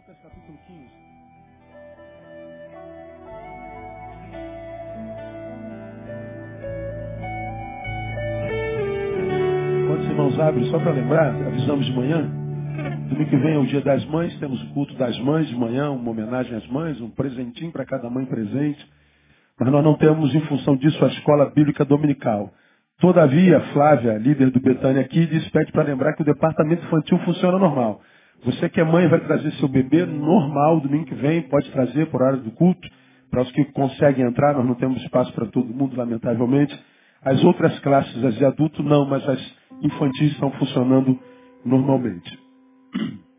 Lucas capítulo 15. Quando os irmãos abrem, só para lembrar, avisamos de manhã. Domingo que vem é o dia das mães, temos o culto das mães de manhã, uma homenagem às mães, um presentinho para cada mãe presente. Mas nós não temos, em função disso, a escola bíblica dominical. Todavia, Flávia, líder do Betânia aqui, disse, pede para lembrar que o departamento infantil funciona normal. Você que é mãe vai trazer seu bebê normal domingo que vem, pode trazer por hora do culto. Para os que conseguem entrar, nós não temos espaço para todo mundo, lamentavelmente. As outras classes, as de adulto, não, mas as infantis estão funcionando normalmente.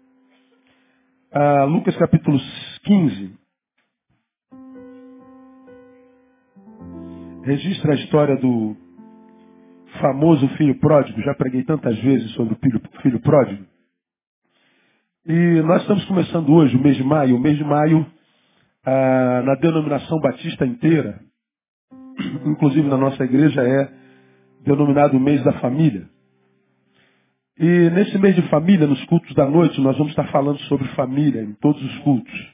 Ah, Lucas capítulo 15. Registra a história do famoso filho pródigo. Já preguei tantas vezes sobre o filho, filho pródigo. E nós estamos começando hoje, o mês de maio. O mês de maio, ah, na denominação batista inteira, inclusive na nossa igreja, é denominado o mês da família. E nesse mês de família, nos cultos da noite, nós vamos estar falando sobre família em todos os cultos.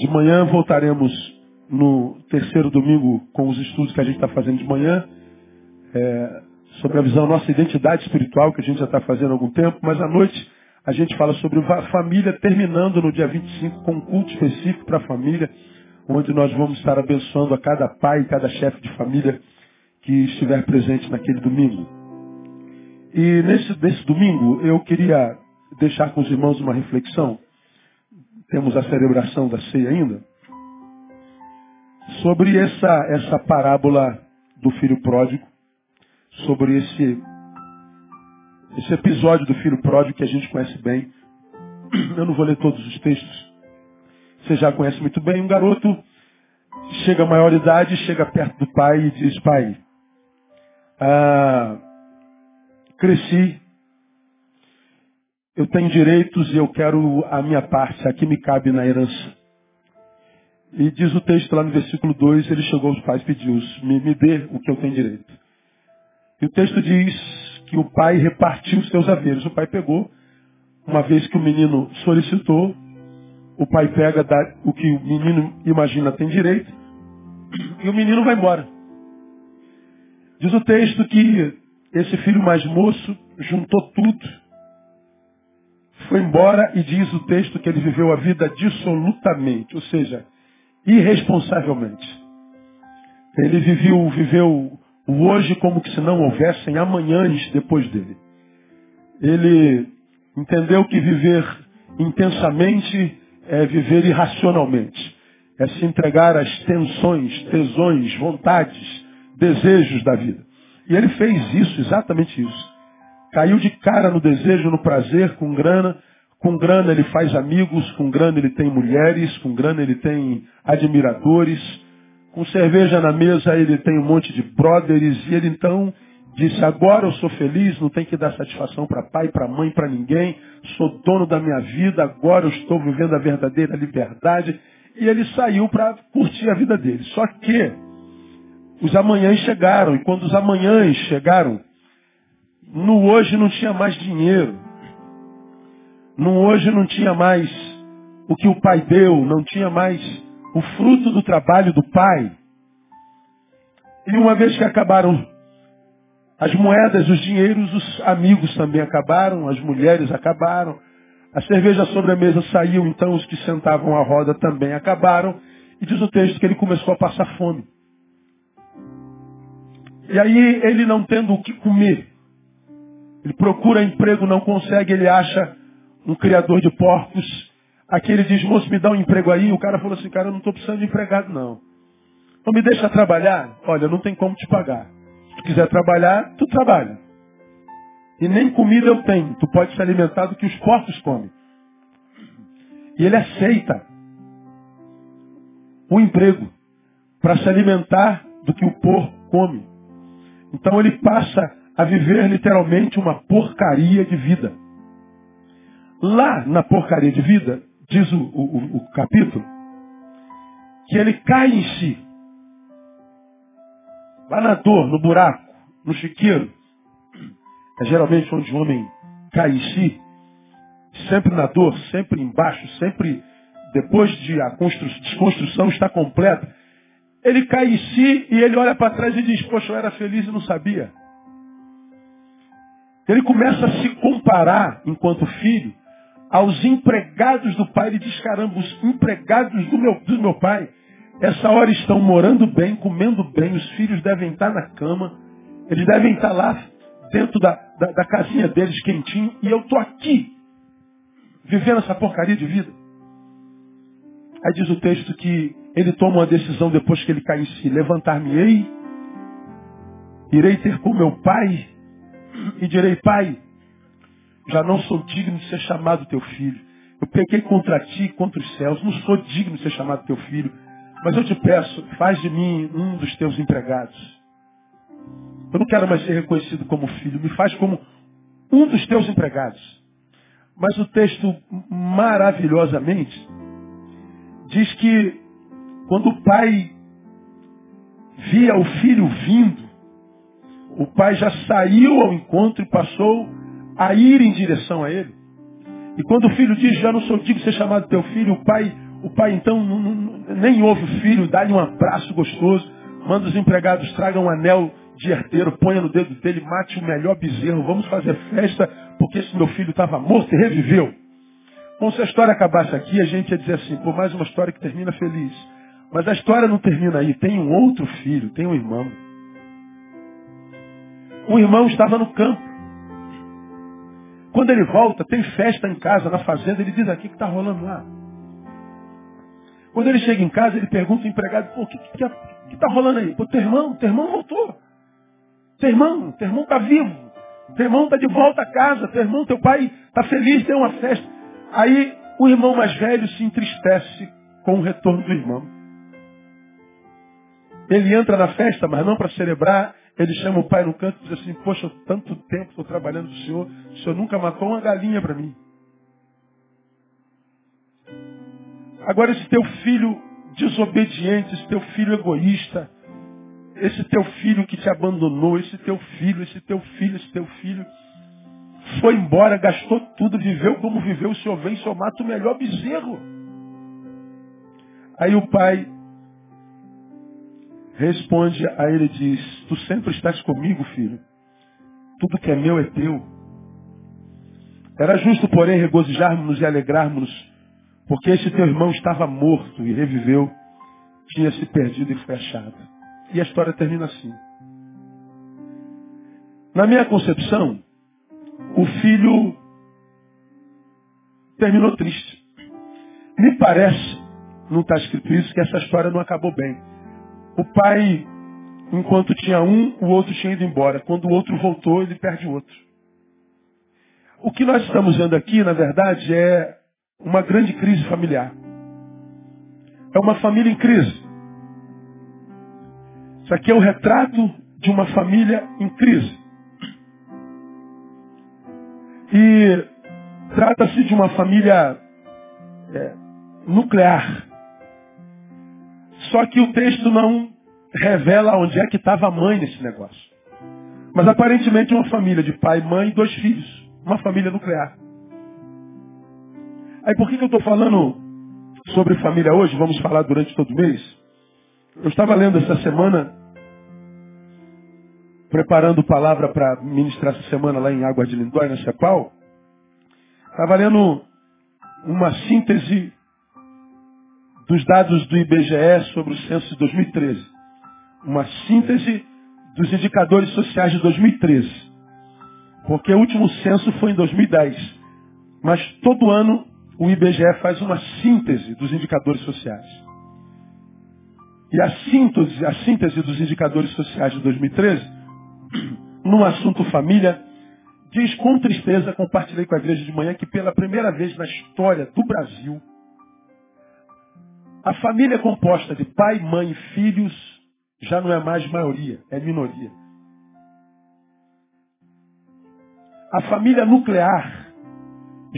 De manhã voltaremos no terceiro domingo com os estudos que a gente está fazendo de manhã, é, sobre a visão nossa identidade espiritual, que a gente já está fazendo há algum tempo, mas à noite a gente fala sobre família, terminando no dia 25 com um culto específico para a família, onde nós vamos estar abençoando a cada pai e cada chefe de família que estiver presente naquele domingo. E nesse, nesse domingo eu queria deixar com os irmãos uma reflexão. Temos a celebração da ceia ainda. Sobre essa, essa parábola do filho pródigo. Sobre esse esse episódio do filho pródigo que a gente conhece bem. Eu não vou ler todos os textos. Você já conhece muito bem. Um garoto chega à maioridade, chega perto do pai e diz, pai, ah, cresci, eu tenho direitos e eu quero a minha parte, aqui me cabe na herança. E diz o texto lá no versículo 2, ele chegou aos pais e pediu, me, me dê o que eu tenho direito. E o texto diz que o pai repartiu os seus haveres. O pai pegou, uma vez que o menino solicitou, o pai pega o que o menino imagina tem direito, e o menino vai embora. Diz o texto que esse filho mais moço juntou tudo, foi embora e diz o texto que ele viveu a vida dissolutamente, ou seja, irresponsavelmente. Ele viveu, viveu o hoje como que se não houvessem amanhãs depois dele. Ele entendeu que viver intensamente é viver irracionalmente. É se entregar às tensões, tesões, vontades, desejos da vida. E ele fez isso, exatamente isso. Caiu de cara no desejo, no prazer, com grana. Com grana ele faz amigos, com grana ele tem mulheres, com grana ele tem admiradores, com cerveja na mesa, ele tem um monte de brothers, e ele então disse, agora eu sou feliz, não tem que dar satisfação para pai, para mãe, para ninguém, sou dono da minha vida, agora eu estou vivendo a verdadeira liberdade. E ele saiu para curtir a vida dele. Só que os amanhãs chegaram, e quando os amanhãs chegaram, no hoje não tinha mais dinheiro. No hoje não tinha mais o que o pai deu, não tinha mais o fruto do trabalho do pai. E uma vez que acabaram as moedas, os dinheiros, os amigos também acabaram, as mulheres acabaram, a cerveja sobre a mesa saiu, então os que sentavam à roda também acabaram. E diz o texto que ele começou a passar fome. E aí ele não tendo o que comer, ele procura emprego, não consegue, ele acha um criador de porcos Aqui ele diz, moço, me dá um emprego aí. O cara falou assim, cara, eu não estou precisando de empregado, não. Então me deixa trabalhar. Olha, não tem como te pagar. Se tu quiser trabalhar, tu trabalha. E nem comida eu tenho. Tu pode se alimentar do que os porcos comem. E ele aceita o emprego para se alimentar do que o porco come. Então ele passa a viver literalmente uma porcaria de vida. Lá na porcaria de vida, diz o, o, o capítulo, que ele cai em si. Lá na dor, no buraco, no chiqueiro. É geralmente onde o homem cai em si. sempre na dor, sempre embaixo, sempre depois de a desconstrução estar completa, ele cai em si e ele olha para trás e diz, poxa, eu era feliz e não sabia. Ele começa a se comparar, enquanto filho, aos empregados do pai. Ele diz, caramba, os empregados do meu, do meu pai, essa hora estão morando bem, comendo bem, os filhos devem estar na cama, eles devem estar lá dentro da, da, da casinha deles quentinho, e eu estou aqui, vivendo essa porcaria de vida. Aí diz o texto que ele toma uma decisão depois que ele cai em si. Levantar-me-ei, irei ter com meu pai e direi, pai, já não sou digno de ser chamado teu filho. Eu pequei contra ti, contra os céus, não sou digno de ser chamado teu filho. Mas eu te peço, faz de mim um dos teus empregados. Eu não quero mais ser reconhecido como filho, me faz como um dos teus empregados. Mas o texto maravilhosamente diz que quando o pai via o filho vindo, o pai já saiu ao encontro e passou a ir em direção a ele. E quando o filho diz, já não sou digno de ser chamado teu filho, o pai, o pai então não, não, nem ouve o filho, dá-lhe um abraço gostoso, manda os empregados tragam um anel de herdeiro, ponha no dedo dele, mate o melhor bezerro, vamos fazer festa, porque esse meu filho estava morto e reviveu. Bom, se a história acabasse aqui, a gente ia dizer assim, por mais uma história que termina feliz. Mas a história não termina aí, tem um outro filho, tem um irmão. O irmão estava no campo. Quando ele volta, tem festa em casa, na fazenda, ele diz aqui que está rolando lá. Quando ele chega em casa, ele pergunta ao empregado, pô, o que está rolando aí? Pô, teu irmão, teu irmão voltou. Teu irmão, teu irmão está vivo. Teu irmão está de volta a casa. Teu irmão, teu pai está feliz, tem uma festa. Aí o irmão mais velho se entristece com o retorno do irmão. Ele entra na festa, mas não para celebrar. Ele chama o pai no canto e diz assim, poxa, tanto tempo estou trabalhando para o senhor, o senhor nunca matou uma galinha para mim. Agora esse teu filho desobediente, esse teu filho egoísta, esse teu filho que te abandonou, esse teu filho, esse teu filho, esse teu filho, foi embora, gastou tudo, viveu como viveu, o senhor vem, o senhor mata o melhor bezerro. Aí o pai responde a ele e diz, tu sempre estás comigo, filho. Tudo que é meu é teu. Era justo, porém, regozijarmos-nos e alegrarmos-nos, porque esse teu irmão estava morto e reviveu, tinha se perdido e foi achado. E a história termina assim. Na minha concepção, o filho terminou triste. Me parece, não está escrito isso, que essa história não acabou bem. O pai, enquanto tinha um, o outro tinha ido embora. Quando o outro voltou, ele perde o outro. O que nós estamos vendo aqui, na verdade, é uma grande crise familiar. É uma família em crise. Isso aqui é o retrato de uma família em crise. E trata-se de uma família é, nuclear. Só que o texto não revela onde é que estava a mãe nesse negócio. Mas aparentemente uma família de pai, mãe e dois filhos. Uma família nuclear. Aí por que, que eu estou falando sobre família hoje? Vamos falar durante todo o mês. Eu estava lendo essa semana, preparando palavra para ministrar essa semana lá em Água de Lindóia, na Cepal. Estava lendo uma síntese dos dados do IBGE sobre o censo de 2013. Uma síntese dos indicadores sociais de 2013. Porque o último censo foi em 2010. Mas todo ano o IBGE faz uma síntese dos indicadores sociais. E a síntese, a síntese dos indicadores sociais de 2013, no assunto família, diz com tristeza, compartilhei com a igreja de manhã, que pela primeira vez na história do Brasil, a família composta de pai, mãe e filhos já não é mais maioria, é minoria. A família nuclear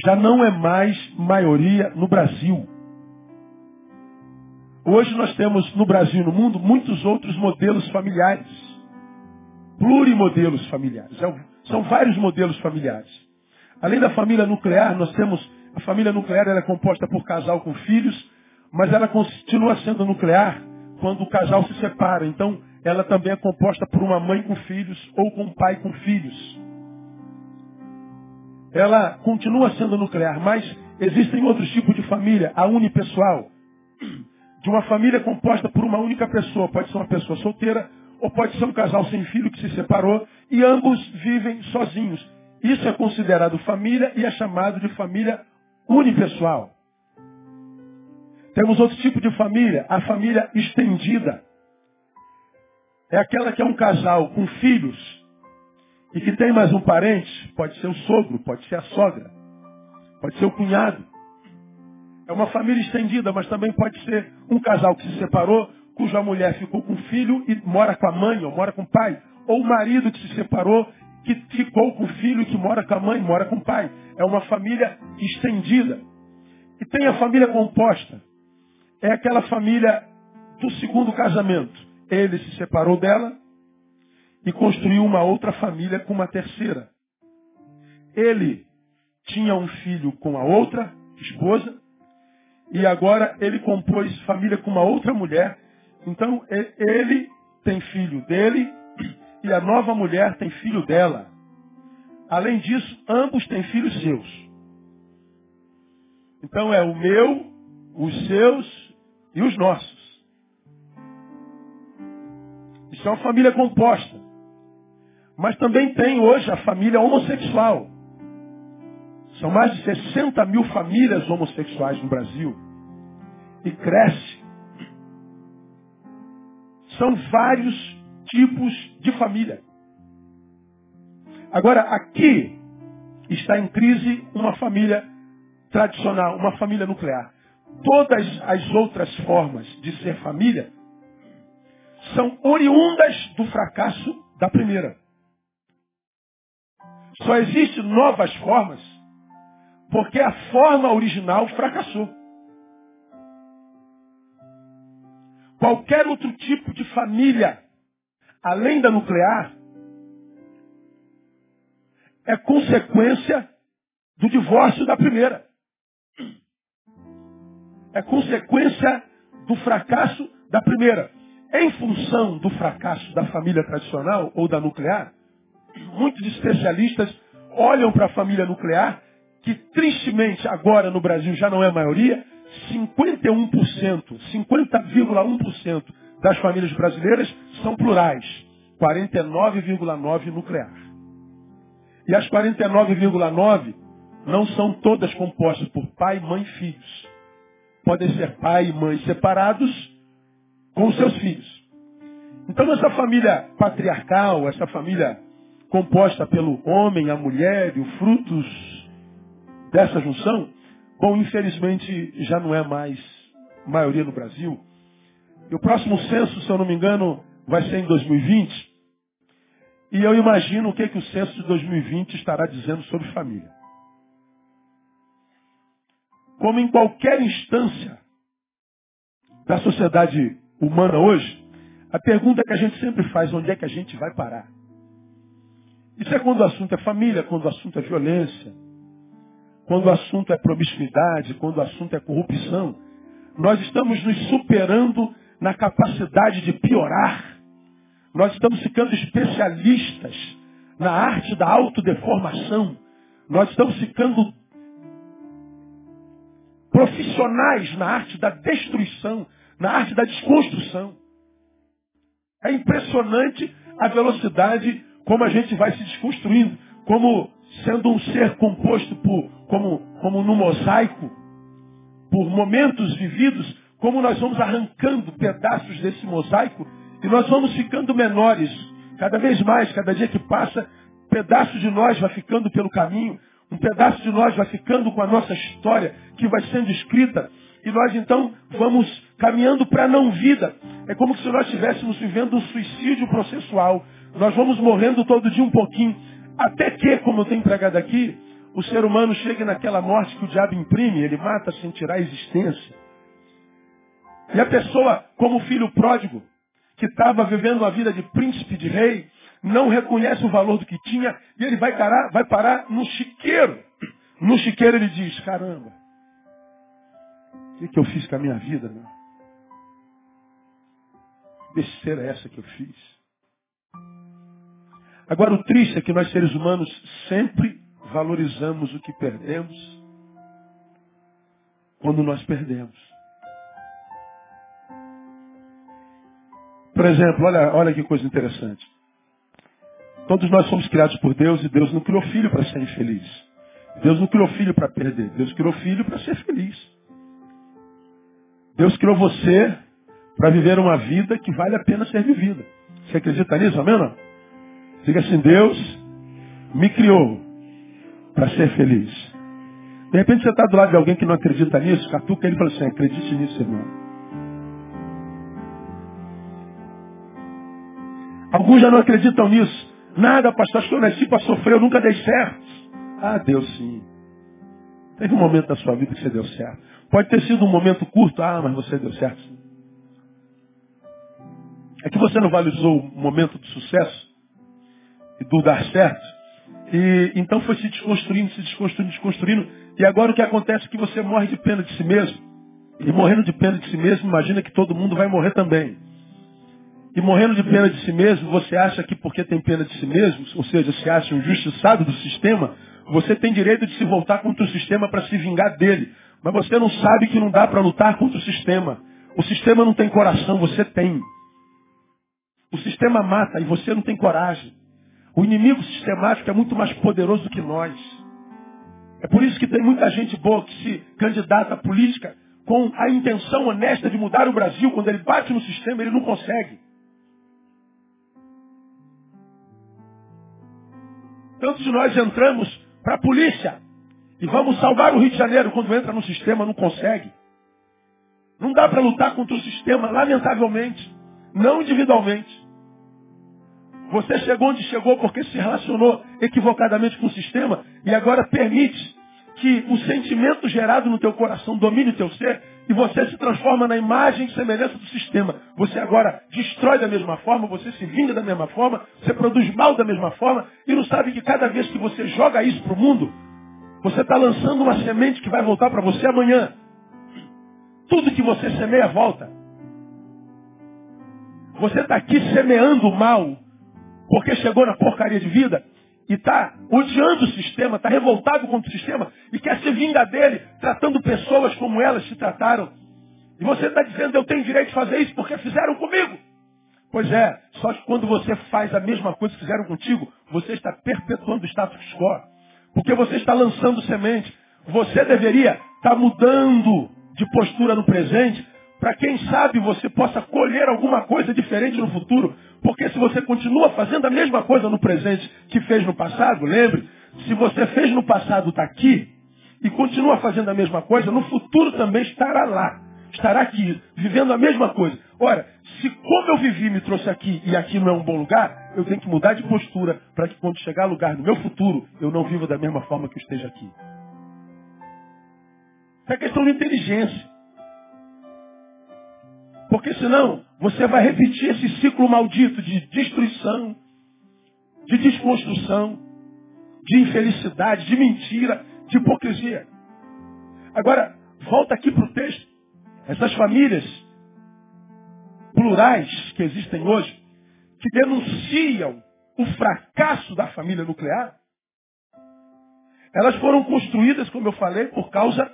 já não é mais maioria no Brasil. Hoje nós temos no Brasil e no mundo muitos outros modelos familiares. Plurimodelos familiares. É são vários modelos familiares. Além da família nuclear, nós temos a família nuclear é composta por casal com filhos, mas ela continua sendo nuclear quando o casal se separa. Então, ela também é composta por uma mãe com filhos ou com um pai com filhos. Ela continua sendo nuclear, mas existem outros tipos de família, a unipessoal. De uma família composta por uma única pessoa, pode ser uma pessoa solteira ou pode ser um casal sem filho que se separou e ambos vivem sozinhos. Isso é considerado família e é chamado de família unipessoal. Temos outro tipo de família, a família estendida. É aquela que é um casal com filhos e que tem mais um parente, pode ser o sogro, pode ser a sogra, pode ser o cunhado. É uma família estendida, mas também pode ser um casal que se separou, cuja mulher ficou com o filho e mora com a mãe ou mora com o pai. Ou o marido que se separou, que ficou com o filho e que mora com a mãe, mora com o pai. É uma família estendida. E tem a família composta. É aquela família do segundo casamento. Ele se separou dela e construiu uma outra família com uma terceira. Ele tinha um filho com a outra esposa e agora ele compôs família com uma outra mulher. Então ele tem filho dele e a nova mulher tem filho dela. Além disso, ambos têm filhos seus. Então é o meu, os seus e os nossos. Isso é uma família composta. Mas também tem hoje a família homossexual. São mais de 60 mil famílias homossexuais no Brasil. E cresce. São vários tipos de família. Agora, aqui está em crise uma família tradicional, uma família nuclear. Todas as outras formas de ser família são oriundas do fracasso da primeira. Só existem novas formas porque a forma original fracassou. Qualquer outro tipo de família, além da nuclear, é consequência do divórcio da primeira. É consequência do fracasso da primeira. Em função do fracasso da família tradicional ou da nuclear, muitos especialistas olham para a família nuclear, que tristemente agora no Brasil já não é a maioria, 51%, 50,1% das famílias brasileiras são plurais, 49,9% nuclear. E as 49,9% não são todas compostas por pai, mãe e filhos. Podem ser pai e mãe separados com seus filhos. Então essa família patriarcal, essa família composta pelo homem, a mulher e os frutos dessa junção, bom, infelizmente já não é mais maioria no Brasil. E o próximo censo, se eu não me engano, vai ser em 2020. E eu imagino o que, que o censo de 2020 estará dizendo sobre família. Como em qualquer instância da sociedade humana hoje, a pergunta que a gente sempre faz, onde é que a gente vai parar? Isso é quando o assunto é família, quando o assunto é violência, quando o assunto é promiscuidade, quando o assunto é corrupção. Nós estamos nos superando na capacidade de piorar. Nós estamos ficando especialistas na arte da autodeformação. Nós estamos ficando profissionais na arte da destruição, na arte da desconstrução. É impressionante a velocidade como a gente vai se desconstruindo, como sendo um ser composto por, como, como no mosaico, por momentos vividos, como nós vamos arrancando pedaços desse mosaico e nós vamos ficando menores. Cada vez mais, cada dia que passa, pedaço de nós vai ficando pelo caminho, um pedaço de nós vai ficando com a nossa história que vai sendo escrita. E nós então vamos caminhando para a não vida. É como se nós estivéssemos vivendo um suicídio processual. Nós vamos morrendo todo dia um pouquinho. Até que, como eu tenho pregado aqui, o ser humano chegue naquela morte que o diabo imprime, ele mata sem tirar a existência. E a pessoa, como filho pródigo, que estava vivendo uma vida de príncipe, de rei, não reconhece o valor do que tinha e ele vai parar, vai parar no chiqueiro. No chiqueiro ele diz, caramba, o que, que eu fiz com a minha vida, meu? Besteira é essa que eu fiz? Agora o triste é que nós seres humanos sempre valorizamos o que perdemos quando nós perdemos. Por exemplo, olha, olha que coisa interessante. Todos nós somos criados por Deus e Deus não criou filho para ser infeliz. Deus não criou filho para perder. Deus criou filho para ser feliz. Deus criou você para viver uma vida que vale a pena ser vivida. Você acredita nisso, amém? Não? Diga assim, Deus me criou para ser feliz. De repente você está do lado de alguém que não acredita nisso, catuca ele e fala assim, acredite nisso, irmão. Alguns já não acreditam nisso. Nada, pastor, acho que eu nasci para sofrer, eu nunca dei certo. Ah, Deus sim. Teve um momento da sua vida que você deu certo. Pode ter sido um momento curto, ah, mas você deu certo. É que você não valorizou o momento do sucesso e do dar certo. E então foi se desconstruindo, se desconstruindo, desconstruindo. E agora o que acontece é que você morre de pena de si mesmo. E morrendo de pena de si mesmo, imagina que todo mundo vai morrer também. E morrendo de pena de si mesmo, você acha que porque tem pena de si mesmo, ou seja, se acha um justiçado do sistema, você tem direito de se voltar contra o sistema para se vingar dele. Mas você não sabe que não dá para lutar contra o sistema. O sistema não tem coração, você tem. O sistema mata e você não tem coragem. O inimigo sistemático é muito mais poderoso do que nós. É por isso que tem muita gente boa que se candidata à política com a intenção honesta de mudar o Brasil. Quando ele bate no sistema, ele não consegue. Tantos de nós entramos para a polícia. E vamos salvar o Rio de Janeiro. Quando entra no sistema, não consegue. Não dá para lutar contra o sistema, lamentavelmente. Não individualmente. Você chegou onde chegou porque se relacionou equivocadamente com o sistema e agora permite que o sentimento gerado no teu coração domine o teu ser e você se transforma na imagem e semelhança do sistema. Você agora destrói da mesma forma, você se vinga da mesma forma, você produz mal da mesma forma e não sabe que cada vez que você joga isso para o mundo, você está lançando uma semente que vai voltar para você amanhã. Tudo que você semeia volta. Você está aqui semeando mal, porque chegou na porcaria de vida e está odiando o sistema, está revoltado contra o sistema e quer se vingar dele, tratando pessoas como elas se trataram. E você está dizendo, eu tenho direito de fazer isso porque fizeram comigo. Pois é, só que quando você faz a mesma coisa que fizeram contigo, você está perpetuando o status quo. Porque você está lançando semente. Você deveria estar tá mudando de postura no presente para quem sabe você possa colher alguma coisa diferente no futuro. Porque se você continua fazendo a mesma coisa no presente que fez no passado, lembre, se você fez no passado está aqui e continua fazendo a mesma coisa, no futuro também estará lá. Estará aqui, vivendo a mesma coisa. Ora, se como eu vivi me trouxe aqui e aqui não é um bom lugar, eu tenho que mudar de postura para que quando chegar a lugar no meu futuro, eu não viva da mesma forma que eu esteja aqui. É questão de inteligência. Porque senão você vai repetir esse ciclo maldito de destruição, de desconstrução, de infelicidade, de mentira, de hipocrisia. Agora, volta aqui para o texto. Essas famílias plurais que existem hoje, que denunciam o fracasso da família nuclear, elas foram construídas, como eu falei, por causa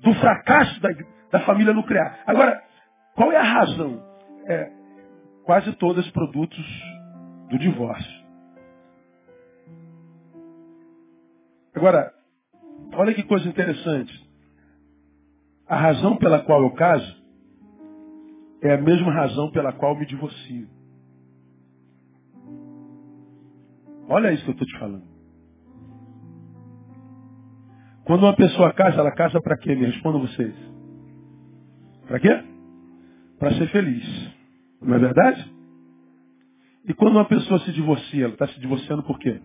do fracasso da, da família nuclear. Agora, qual é a razão? É, quase todas produtos do divórcio. Agora, olha que coisa interessante. A razão pela qual eu caso é a mesma razão pela qual me divorcio. Olha isso que eu estou te falando. Quando uma pessoa casa, ela casa para quê? Me respondam vocês. Para quê? Para ser feliz. Não é verdade? E quando uma pessoa se divorcia, ela está se divorciando por quê?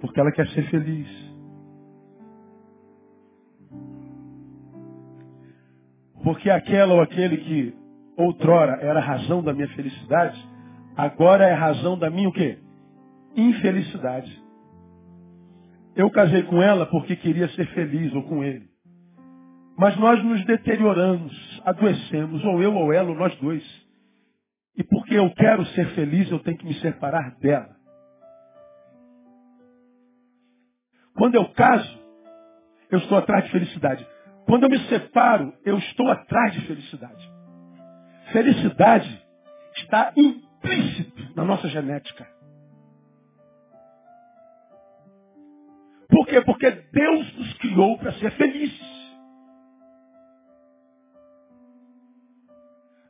Porque ela quer ser feliz. Porque aquela ou aquele que outrora era a razão da minha felicidade, agora é a razão da minha o quê? Infelicidade. eu casei com ela porque queria ser feliz ou com ele. Mas nós nos deterioramos, adoecemos, ou eu ou ela, ou nós dois. E porque eu quero ser feliz, eu tenho que me separar dela. Quando eu caso, eu estou atrás de felicidade. Quando eu me separo, eu estou atrás de felicidade. Felicidade está implícito na nossa genética. Por quê? Porque Deus nos criou para ser felizes.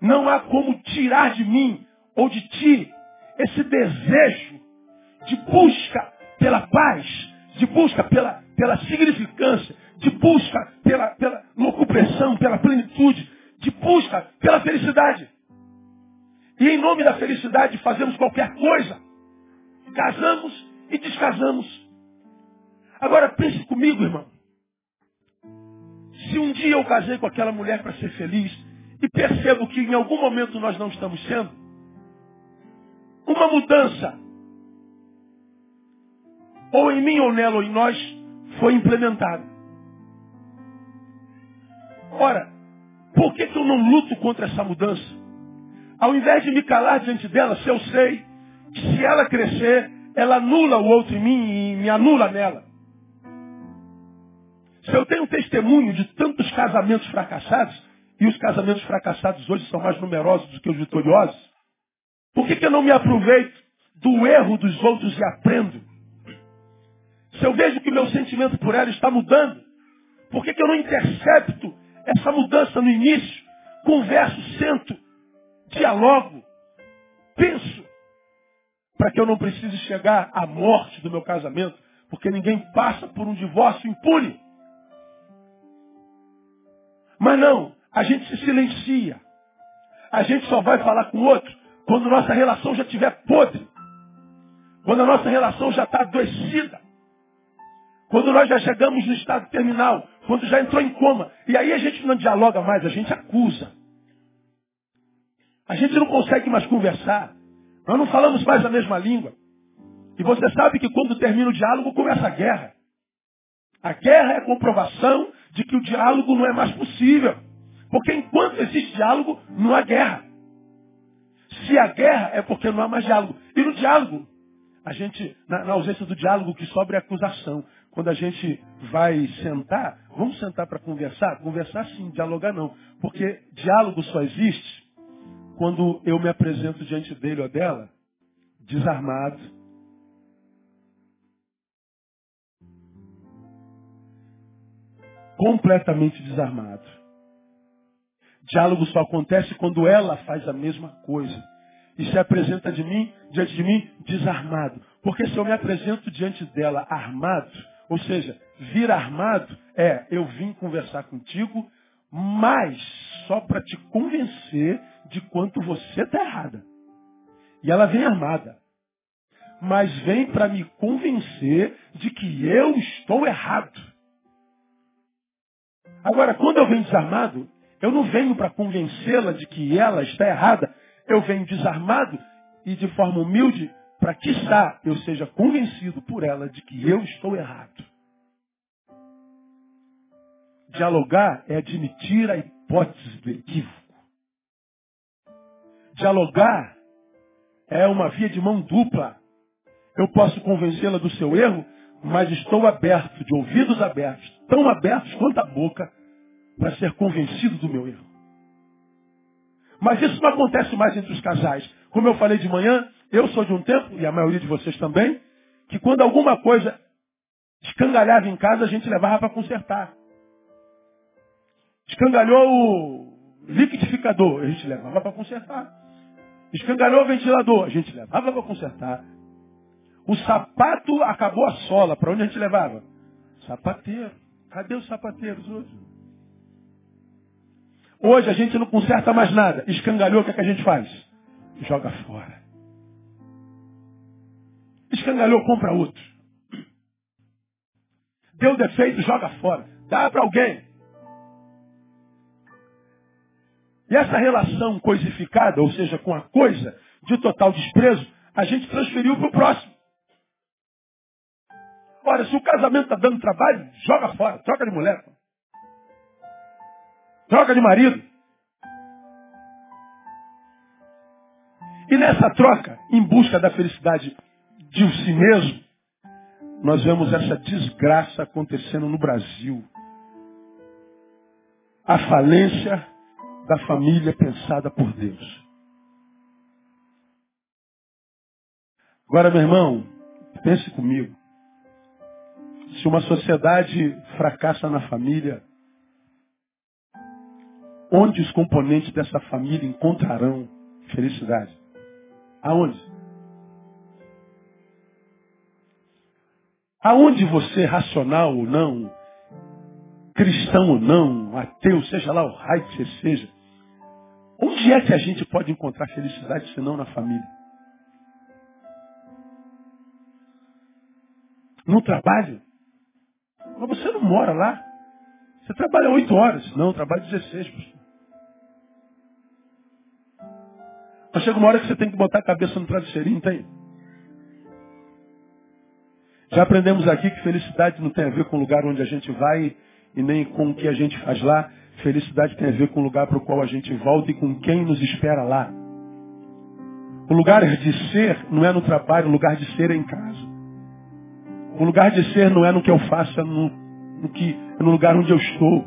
Não há como tirar de mim ou de ti esse desejo de busca pela paz, de busca pela, pela significância, de busca pela, pela locupressão, pela plenitude, de busca pela felicidade. E em nome da felicidade fazemos qualquer coisa. Casamos e descasamos. Agora pense comigo, irmão. Se um dia eu casei com aquela mulher para ser feliz e percebo que em algum momento nós não estamos sendo, uma mudança, ou em mim ou nela ou em nós, foi implementada. Ora, por que, que eu não luto contra essa mudança? Ao invés de me calar diante dela, se eu sei que se ela crescer, ela anula o outro em mim e me anula nela. Se eu tenho testemunho de tantos casamentos fracassados, e os casamentos fracassados hoje são mais numerosos do que os vitoriosos, por que, que eu não me aproveito do erro dos outros e aprendo? Se eu vejo que meu sentimento por ela está mudando, por que, que eu não intercepto essa mudança no início? Converso, sento, dialogo, penso, para que eu não precise chegar à morte do meu casamento, porque ninguém passa por um divórcio impune. Mas não, a gente se silencia. A gente só vai falar com o outro quando nossa relação já estiver podre. Quando a nossa relação já está adoecida. Quando nós já chegamos no estado terminal. Quando já entrou em coma. E aí a gente não dialoga mais, a gente acusa. A gente não consegue mais conversar. Nós não falamos mais a mesma língua. E você sabe que quando termina o diálogo, começa a guerra. A guerra é a comprovação de que o diálogo não é mais possível. Porque enquanto existe diálogo, não há guerra. Se há guerra, é porque não há mais diálogo. E no diálogo, a gente, na, na ausência do diálogo, que sobra é acusação. Quando a gente vai sentar, vamos sentar para conversar? Conversar sim, dialogar não. Porque diálogo só existe quando eu me apresento diante dele ou dela, desarmado, completamente desarmado. Diálogo só acontece quando ela faz a mesma coisa. E se apresenta de mim, diante de mim, desarmado. Porque se eu me apresento diante dela armado, ou seja, vir armado, é eu vim conversar contigo, mas só para te convencer de quanto você está errada. E ela vem armada. Mas vem para me convencer de que eu estou errado. Agora, quando eu venho desarmado, eu não venho para convencê-la de que ela está errada. Eu venho desarmado e de forma humilde para que está eu seja convencido por ela de que eu estou errado. Dialogar é admitir a hipótese do equívoco. Dialogar é uma via de mão dupla. Eu posso convencê-la do seu erro, mas estou aberto, de ouvidos abertos, tão abertos quanto a boca, para ser convencido do meu erro. Mas isso não acontece mais entre os casais. Como eu falei de manhã, eu sou de um tempo, e a maioria de vocês também, que quando alguma coisa escangalhava em casa, a gente levava para consertar. Escangalhou o liquidificador, a gente levava para consertar. Escangalhou o ventilador, a gente levava para consertar. O sapato acabou a sola, para onde a gente levava? Sapateiro. Cadê os sapateiros hoje? Hoje a gente não conserta mais nada. Escangalhou, o que, é que a gente faz? Joga fora. Escangalhou, compra outro. Deu defeito, joga fora. Dá para alguém. E essa relação coisificada, ou seja, com a coisa, de total desprezo, a gente transferiu para o próximo. Ora, se o casamento está dando trabalho, joga fora, troca de mulher. Troca de marido. E nessa troca, em busca da felicidade de si mesmo, nós vemos essa desgraça acontecendo no Brasil. A falência da família pensada por Deus. Agora, meu irmão, pense comigo. Se uma sociedade fracassa na família, onde os componentes dessa família encontrarão felicidade? Aonde? Aonde você, racional ou não, cristão ou não, ateu, seja lá o raio que você seja, onde é que a gente pode encontrar felicidade senão na família? No trabalho? Mas você não mora lá. Você trabalha oito horas. Não, trabalha 16. Mas chega uma hora que você tem que botar a cabeça no travesseirinho, tem? Já aprendemos aqui que felicidade não tem a ver com o lugar onde a gente vai e nem com o que a gente faz lá. Felicidade tem a ver com o lugar para o qual a gente volta e com quem nos espera lá. O lugar de ser não é no trabalho, o lugar de ser é em casa. O lugar de ser não é no que eu faça, no, no, que, no lugar onde eu estou.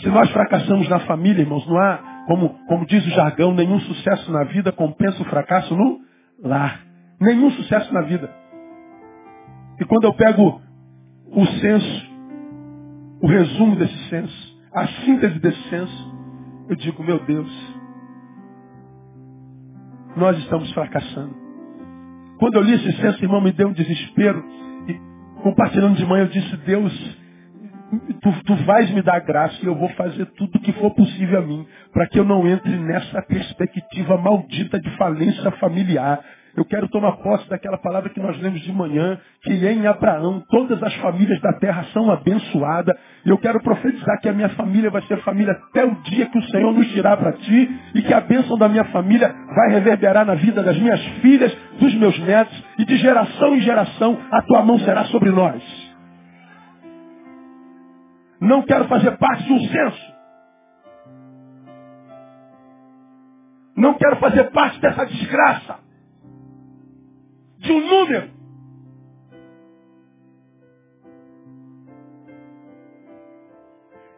Se nós fracassamos na família, irmãos, não há, como, como diz o jargão, nenhum sucesso na vida compensa o fracasso no lar. Nenhum sucesso na vida. E quando eu pego o senso, o resumo desse senso, a síntese desse senso, eu digo, meu Deus, nós estamos fracassando. Quando eu li esse senso, irmão, me deu um desespero. E compartilhando de manhã, eu disse, Deus, tu, tu vais me dar graça e eu vou fazer tudo o que for possível a mim, para que eu não entre nessa perspectiva maldita de falência familiar, eu quero tomar posse daquela palavra que nós lemos de manhã, que em Abraão todas as famílias da terra são abençoadas. Eu quero profetizar que a minha família vai ser família até o dia que o Senhor nos tirar para ti e que a bênção da minha família vai reverberar na vida das minhas filhas, dos meus netos e de geração em geração a tua mão será sobre nós. Não quero fazer parte de um censo. Não quero fazer parte dessa desgraça de um número.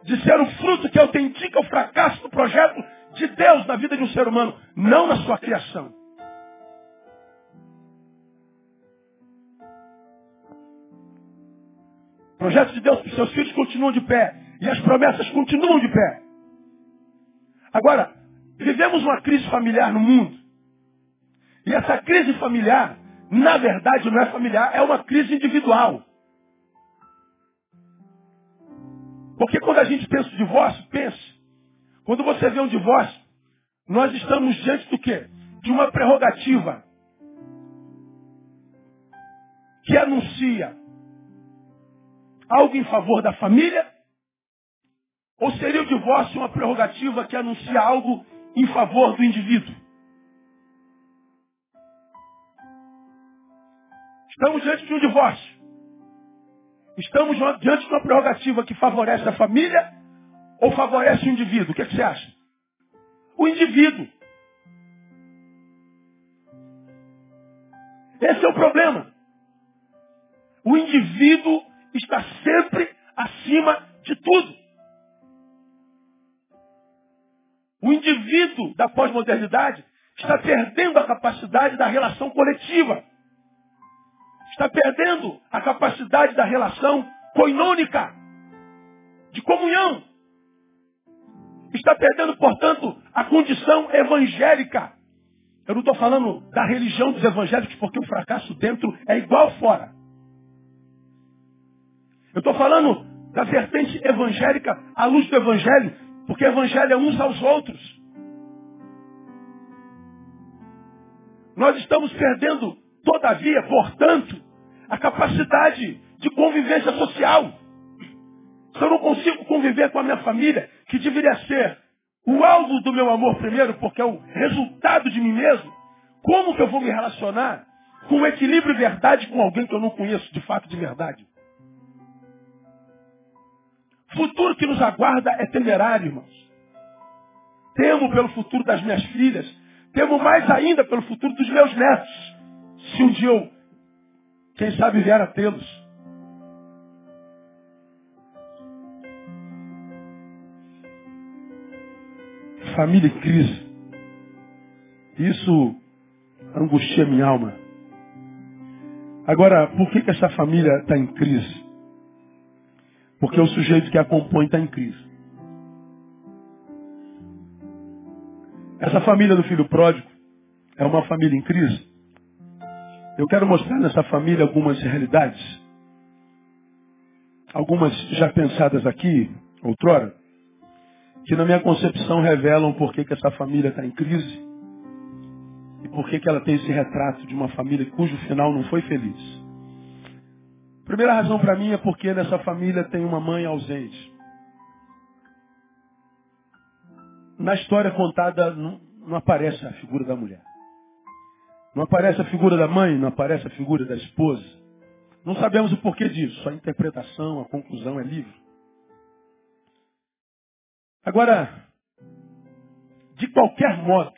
De ser o fruto que autentica o fracasso do projeto de Deus na vida de um ser humano, não na sua criação. O projeto de Deus para os seus filhos continuam de pé. E as promessas continuam de pé. Agora, vivemos uma crise familiar no mundo. E essa crise familiar na verdade não é familiar, é uma crise individual. Porque quando a gente pensa em divórcio, pense. Quando você vê um divórcio, nós estamos diante do quê? De uma prerrogativa que anuncia algo em favor da família? Ou seria o divórcio uma prerrogativa que anuncia algo em favor do indivíduo? Estamos diante de um divórcio. Estamos diante de uma prerrogativa que favorece a família ou favorece o indivíduo. O que, é que você acha? O indivíduo. Esse é o problema. O indivíduo está sempre acima de tudo. O indivíduo da pós-modernidade está perdendo a capacidade da relação coletiva está perdendo a capacidade da relação coinônica, de comunhão. Está perdendo, portanto, a condição evangélica. Eu não estou falando da religião dos evangélicos, porque o fracasso dentro é igual fora. Eu estou falando da vertente evangélica à luz do evangelho, porque evangelho é uns aos outros. Nós estamos perdendo, todavia, portanto, a capacidade de convivência social. Se eu não consigo conviver com a minha família, que deveria ser o alvo do meu amor primeiro, porque é o resultado de mim mesmo, como que eu vou me relacionar com equilíbrio e verdade com alguém que eu não conheço de fato de verdade. Futuro que nos aguarda é temerário, irmãos. Temo pelo futuro das minhas filhas. Temo mais ainda pelo futuro dos meus netos. Se um dia eu, quem sabe, vier a tê-los. Família em crise. Isso angustia minha alma. Agora, por que, que essa família está em crise? Porque o sujeito que a compõe está em crise. Essa família do filho pródigo é uma família em crise. Eu quero mostrar nessa família algumas realidades. Algumas já pensadas aqui, outrora, que na minha concepção revelam por que, que essa família está em crise e por que, que ela tem esse retrato de uma família cujo final não foi feliz. Primeira razão para mim é porque nessa família tem uma mãe ausente. Na história contada não, não aparece a figura da mulher. Não aparece a figura da mãe, não aparece a figura da esposa. Não sabemos o porquê disso. A interpretação, a conclusão é livre. Agora, de qualquer modo,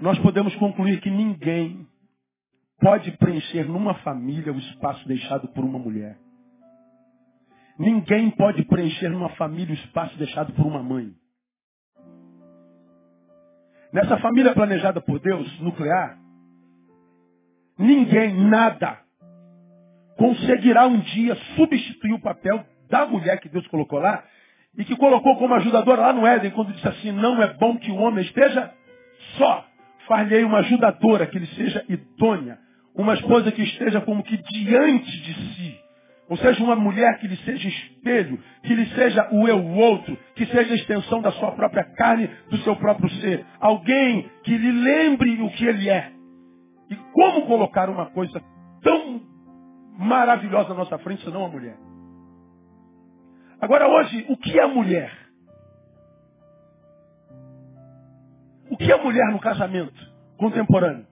nós podemos concluir que ninguém pode preencher numa família o espaço deixado por uma mulher. Ninguém pode preencher numa família o espaço deixado por uma mãe. Nessa família planejada por Deus, nuclear, ninguém, nada, conseguirá um dia substituir o papel da mulher que Deus colocou lá e que colocou como ajudadora lá no Éden, quando disse assim: não é bom que o homem esteja só. Far-lhe uma ajudadora, que ele seja idônea. Uma esposa que esteja como que diante de si. Ou seja, uma mulher que lhe seja espelho, que lhe seja o eu outro, que seja a extensão da sua própria carne, do seu próprio ser. Alguém que lhe lembre o que ele é. E como colocar uma coisa tão maravilhosa na nossa frente, senão a mulher? Agora hoje, o que é mulher? O que é mulher no casamento contemporâneo?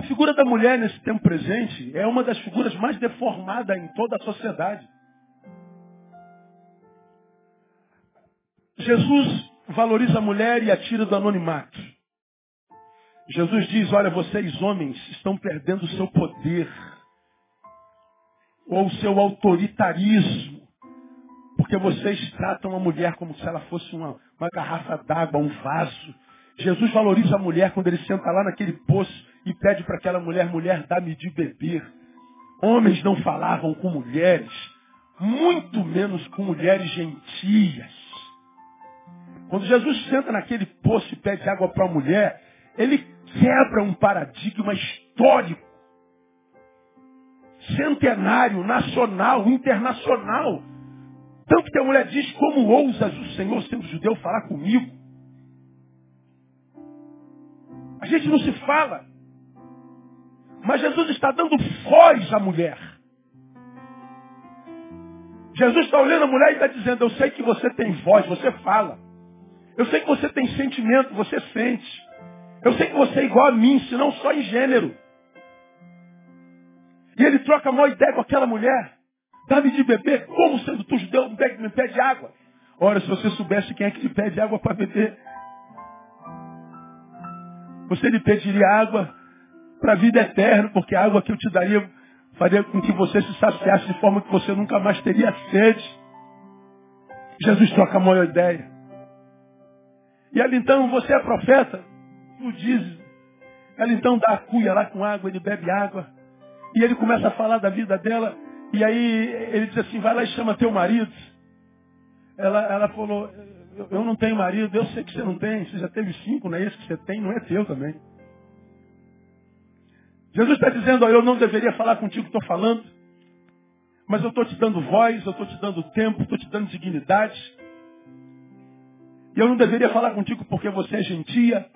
A figura da mulher nesse tempo presente é uma das figuras mais deformadas em toda a sociedade. Jesus valoriza a mulher e a tira do anonimato. Jesus diz, olha, vocês homens estão perdendo o seu poder ou o seu autoritarismo, porque vocês tratam a mulher como se ela fosse uma, uma garrafa d'água, um vaso. Jesus valoriza a mulher quando ele senta lá naquele poço e pede para aquela mulher, mulher, dá-me de beber. Homens não falavam com mulheres, muito menos com mulheres gentias. Quando Jesus senta naquele poço e pede água para a mulher, ele quebra um paradigma histórico centenário, nacional, internacional. Tanto que a mulher diz, como ousas o Senhor, sendo judeu, falar comigo? A gente não se fala. Mas Jesus está dando voz à mulher. Jesus está olhando a mulher e está dizendo, eu sei que você tem voz, você fala. Eu sei que você tem sentimento, você sente. Eu sei que você é igual a mim, se não só em gênero. E ele troca a maior ideia com aquela mulher. Dá-me de beber, como sendo tu judeu, me pede água. Ora, se você soubesse quem é que te pede água para beber, você lhe pediria água para a vida eterna, porque a água que eu te daria faria com que você se saciasse de forma que você nunca mais teria sede. Jesus troca a maior ideia. E ela então, você é profeta? Tu dizes. Ela então dá a cuia lá com água, ele bebe água. E ele começa a falar da vida dela. E aí ele diz assim, vai lá e chama teu marido. Ela, ela falou, eu não tenho marido, eu sei que você não tem, você já teve cinco, não é esse que você tem, não é teu também. Jesus está dizendo, eu não deveria falar contigo que estou falando, mas eu estou te dando voz, eu estou te dando tempo, estou te dando dignidade. E eu não deveria falar contigo porque você é gentia,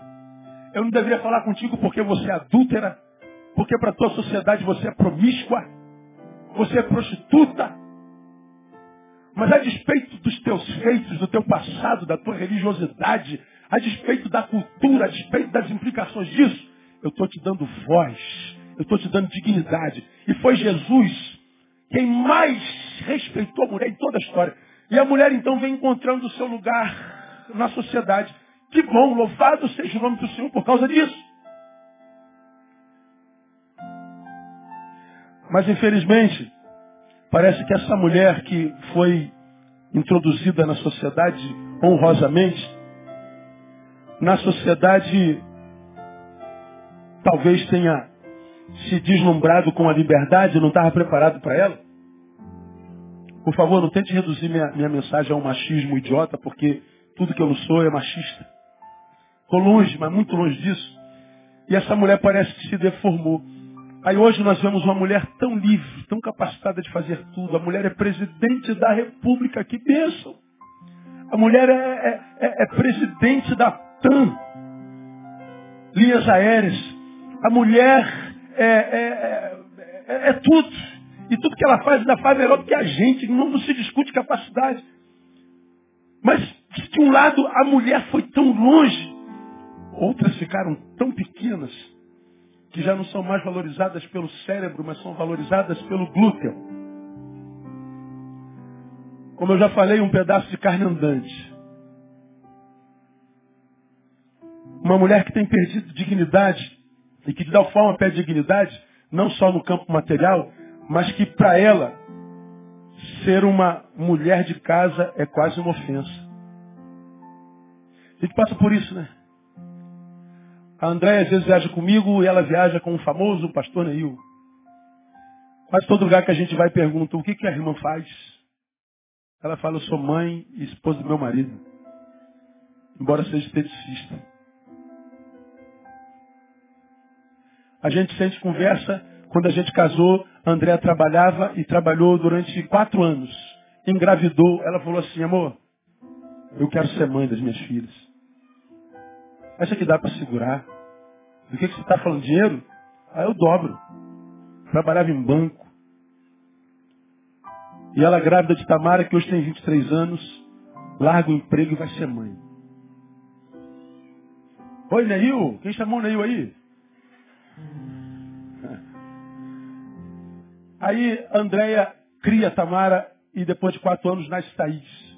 eu não deveria falar contigo porque você é adúltera, porque para a tua sociedade você é promíscua, você é prostituta. Mas a despeito dos teus feitos, do teu passado, da tua religiosidade, a despeito da cultura, a despeito das implicações disso, eu estou te dando voz, eu estou te dando dignidade. E foi Jesus quem mais respeitou a mulher em toda a história. E a mulher então vem encontrando o seu lugar na sociedade. Que bom, louvado seja o nome do Senhor por causa disso. Mas infelizmente, parece que essa mulher que foi introduzida na sociedade honrosamente, na sociedade talvez tenha se deslumbrado com a liberdade, não estava preparado para ela. Por favor, não tente reduzir minha, minha mensagem a um machismo idiota, porque tudo que eu não sou é machista. Estou longe, mas muito longe disso. E essa mulher parece que se deformou. Aí hoje nós vemos uma mulher tão livre, tão capacitada de fazer tudo. A mulher é presidente da república, que bênção. A mulher é, é, é, é presidente da TAM, linhas aéreas. A mulher é, é, é, é tudo. E tudo que ela faz, ainda faz melhor do que a gente. Não se discute capacidade. Mas, de um lado, a mulher foi tão longe. Outras ficaram tão pequenas que já não são mais valorizadas pelo cérebro, mas são valorizadas pelo glúteo. Como eu já falei, um pedaço de carne andante. Uma mulher que tem perdido dignidade e que de tal forma perde dignidade, não só no campo material, mas que para ela ser uma mulher de casa é quase uma ofensa. A gente passa por isso, né? A Andréia às vezes viaja comigo e ela viaja com o famoso pastor Neil. Quase todo lugar que a gente vai pergunta o que, que a irmã faz. Ela fala, eu sou mãe e esposa do meu marido. Embora seja esteticista. A gente sente conversa quando a gente casou, a Andréa trabalhava e trabalhou durante quatro anos. Engravidou. Ela falou assim, amor, eu quero ser mãe das minhas filhas. Acha que dá para segurar? Do que, que você está falando? Dinheiro? Aí eu dobro. Trabalhava em banco. E ela grávida de Tamara, que hoje tem 23 anos, larga o emprego e vai ser mãe. Oi, Neil. Quem chamou o Neil aí? Aí Andréia cria Tamara e depois de quatro anos nasce Thaís.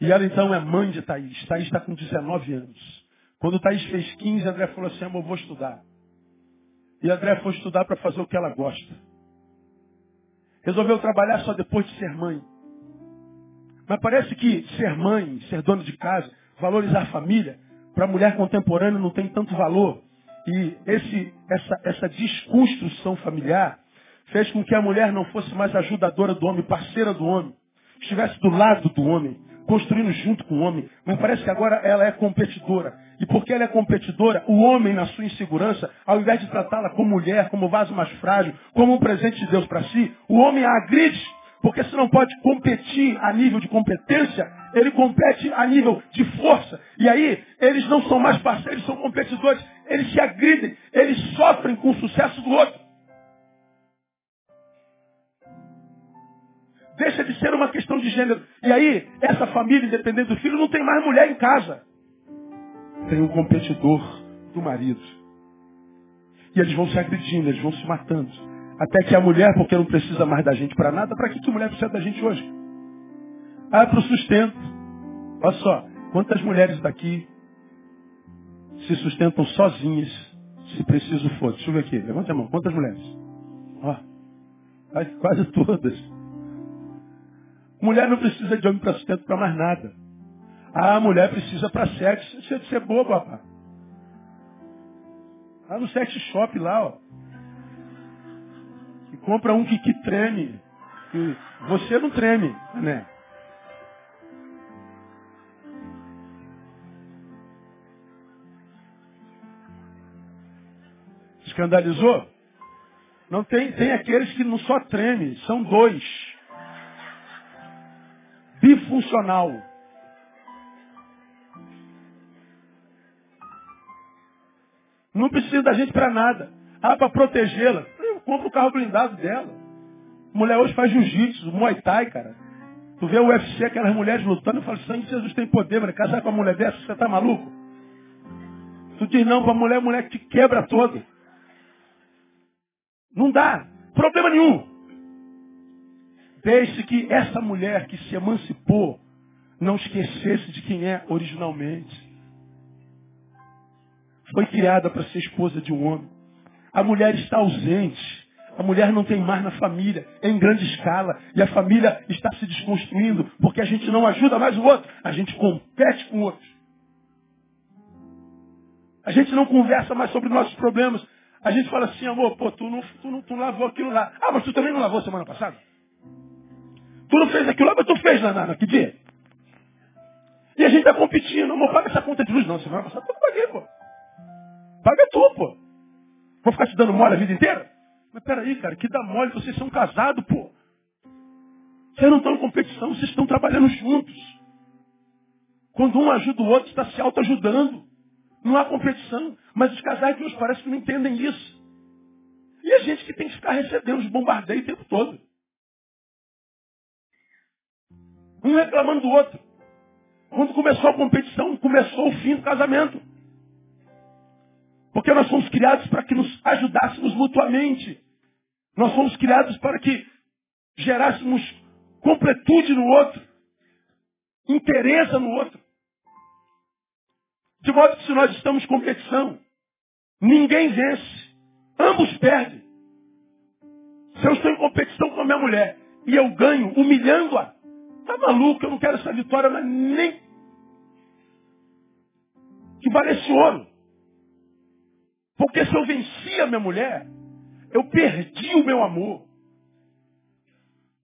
E ela então é mãe de Thaís. Thaís está com 19 anos. Quando Thaís fez 15, André falou assim, amor, vou estudar. E André foi estudar para fazer o que ela gosta. Resolveu trabalhar só depois de ser mãe. Mas parece que ser mãe, ser dona de casa, valorizar a família, para a mulher contemporânea não tem tanto valor. E esse, essa, essa desconstrução familiar fez com que a mulher não fosse mais ajudadora do homem, parceira do homem, estivesse do lado do homem, construindo junto com o homem. Mas parece que agora ela é competidora. E porque ela é competidora, o homem, na sua insegurança, ao invés de tratá-la como mulher, como vaso mais frágil, como um presente de Deus para si, o homem a agride. Porque se não pode competir a nível de competência, ele compete a nível de força. E aí, eles não são mais parceiros, são competidores. Eles se agridem, eles sofrem com o sucesso do outro. Deixa de ser uma questão de gênero. E aí, essa família, independente do filho, não tem mais mulher em casa. Tem um competidor do marido. E eles vão se agredindo, eles vão se matando. Até que a mulher, porque não precisa mais da gente para nada, para que, que a mulher precisa da gente hoje? Ah, para o sustento. Olha só, quantas mulheres daqui se sustentam sozinhas, se preciso for. Deixa eu ver aqui, levante a mão. Quantas mulheres? Ó, quase todas. Mulher não precisa de homem para sustento para mais nada. Ah, a mulher precisa para sexo. É de ser bobo, rapaz. Lá no sex shop lá, ó. E compra um que, que treme. Você não treme, né? Escandalizou? Não tem, tem aqueles que não só tremem, são dois bifuncional. Não precisa da gente para nada. Ah, para protegê-la. Eu compro o carro blindado dela. Mulher hoje faz jiu-jitsu, muay thai, cara. Tu vê o UFC, aquelas mulheres lutando, eu falo, sangue de Jesus tem poder, mano. Casar com uma mulher dessa, você tá maluco? Tu diz não pra mulher, mulher te quebra todo. Não dá. Problema nenhum. Deixe que essa mulher que se emancipou não esquecesse de quem é originalmente. Foi criada para ser esposa de um homem. A mulher está ausente. A mulher não tem mais na família, em grande escala. E a família está se desconstruindo porque a gente não ajuda mais o outro. A gente compete com o outro. A gente não conversa mais sobre nossos problemas. A gente fala assim, amor, pô, tu não, tu não, tu não lavou aquilo lá. Ah, mas tu também não lavou semana passada? Tu não fez aquilo lá, mas tu fez na, que dia? E a gente está competindo. Amor, paga essa conta de luz. Não, semana passada eu paguei, pô. Paga tu, pô. Vou ficar te dando mole a vida inteira? Mas peraí, cara, que dá mole, vocês são casados, pô. Vocês não estão em competição, vocês estão trabalhando juntos. Quando um ajuda o outro, está se autoajudando. Não há competição. Mas os casais de hoje parece que não entendem isso. E a gente que tem que ficar recebendo os bombardeios o tempo todo. Um reclamando do outro. Quando começou a competição, começou o fim do casamento. Porque nós fomos criados para que nos ajudássemos mutuamente. Nós fomos criados para que gerássemos completude no outro, interesse no outro. De modo que se nós estamos em competição, ninguém vence. Ambos perdem. Se eu estou em competição com a minha mulher e eu ganho humilhando-a, tá maluco, eu não quero essa vitória, mas nem que valesse ouro. Porque se eu venci a minha mulher, eu perdi o meu amor.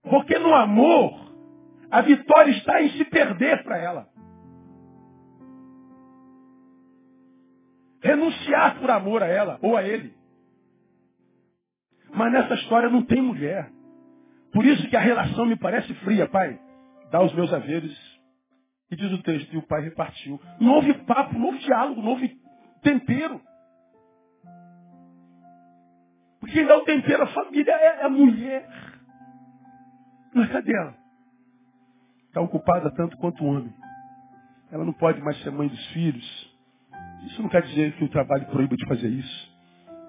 Porque no amor, a vitória está em se perder para ela. Renunciar por amor a ela ou a ele. Mas nessa história não tem mulher. Por isso que a relação me parece fria, pai. Dá os meus haveres. E diz o texto, e o pai repartiu. Não houve papo, não houve diálogo, não houve tempero. Porque quem dá o tempero à família é a mulher. Mas cadê ela? Está ocupada tanto quanto o homem. Ela não pode mais ser mãe dos filhos. Isso não quer dizer que o trabalho proíba de fazer isso.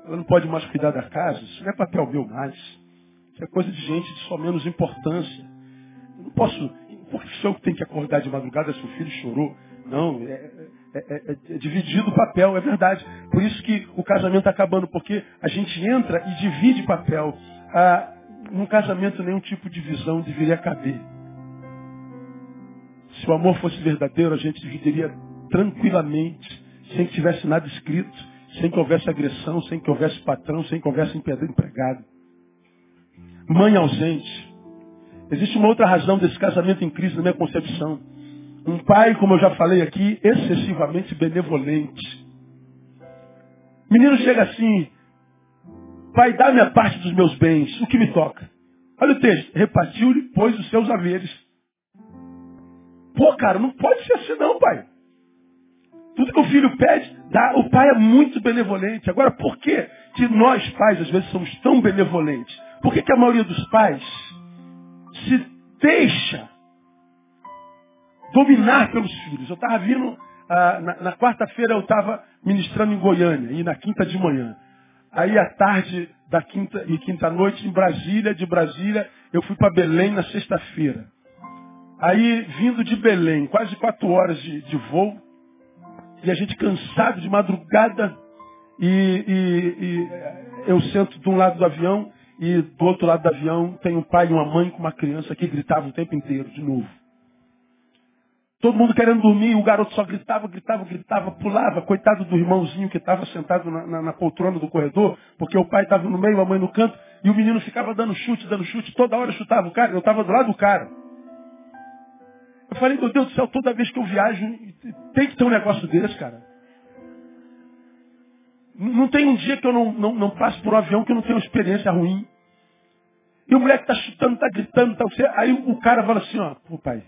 Ela não pode mais cuidar da casa. Isso não é papel meu mais. Isso é coisa de gente de só menos importância. Eu não posso. Por que sou eu que tenho que acordar de madrugada se o filho chorou? Não, é, é, é, é, dividido o papel, é verdade. Por isso que o casamento está acabando, porque a gente entra e divide papel. Ah, num casamento nenhum tipo de visão deveria caber. Se o amor fosse verdadeiro, a gente dividiria tranquilamente, sem que tivesse nada escrito, sem que houvesse agressão, sem que houvesse patrão, sem que houvesse empregado. Mãe ausente. Existe uma outra razão desse casamento em crise na minha concepção. Um pai, como eu já falei aqui, excessivamente benevolente. O menino chega assim, pai, dá minha parte dos meus bens, o que me toca. Olha o texto, repartiu-lhe, pois, os seus haveres. Pô, cara, não pode ser assim não, pai. Tudo que o filho pede, dá. O pai é muito benevolente. Agora, por que, que nós, pais, às vezes somos tão benevolentes? Por que, que a maioria dos pais deixa dominar pelos filhos. Eu estava vindo, ah, na, na quarta-feira eu estava ministrando em Goiânia, e na quinta de manhã. Aí à tarde da quinta e quinta noite em Brasília, de Brasília, eu fui para Belém na sexta-feira. Aí, vindo de Belém, quase quatro horas de, de voo, e a gente cansado de madrugada, e, e, e, eu sento de um lado do avião, e do outro lado do avião tem um pai e uma mãe com uma criança que gritava o tempo inteiro, de novo. Todo mundo querendo dormir, o garoto só gritava, gritava, gritava, pulava. Coitado do irmãozinho que estava sentado na, na, na, poltrona do corredor, porque o pai estava no meio, a mãe no canto, e o menino ficava dando chute, dando chute, toda hora chutava o cara, eu estava do lado do cara. Eu falei, meu Deus do céu, toda vez que eu viajo, tem que ter um negócio desse, cara. Não tem um dia que eu não, não, não passo por um avião que eu não tenho experiência ruim. E o moleque está chutando, está gritando, tá, aí o cara fala assim, ó, pô pai,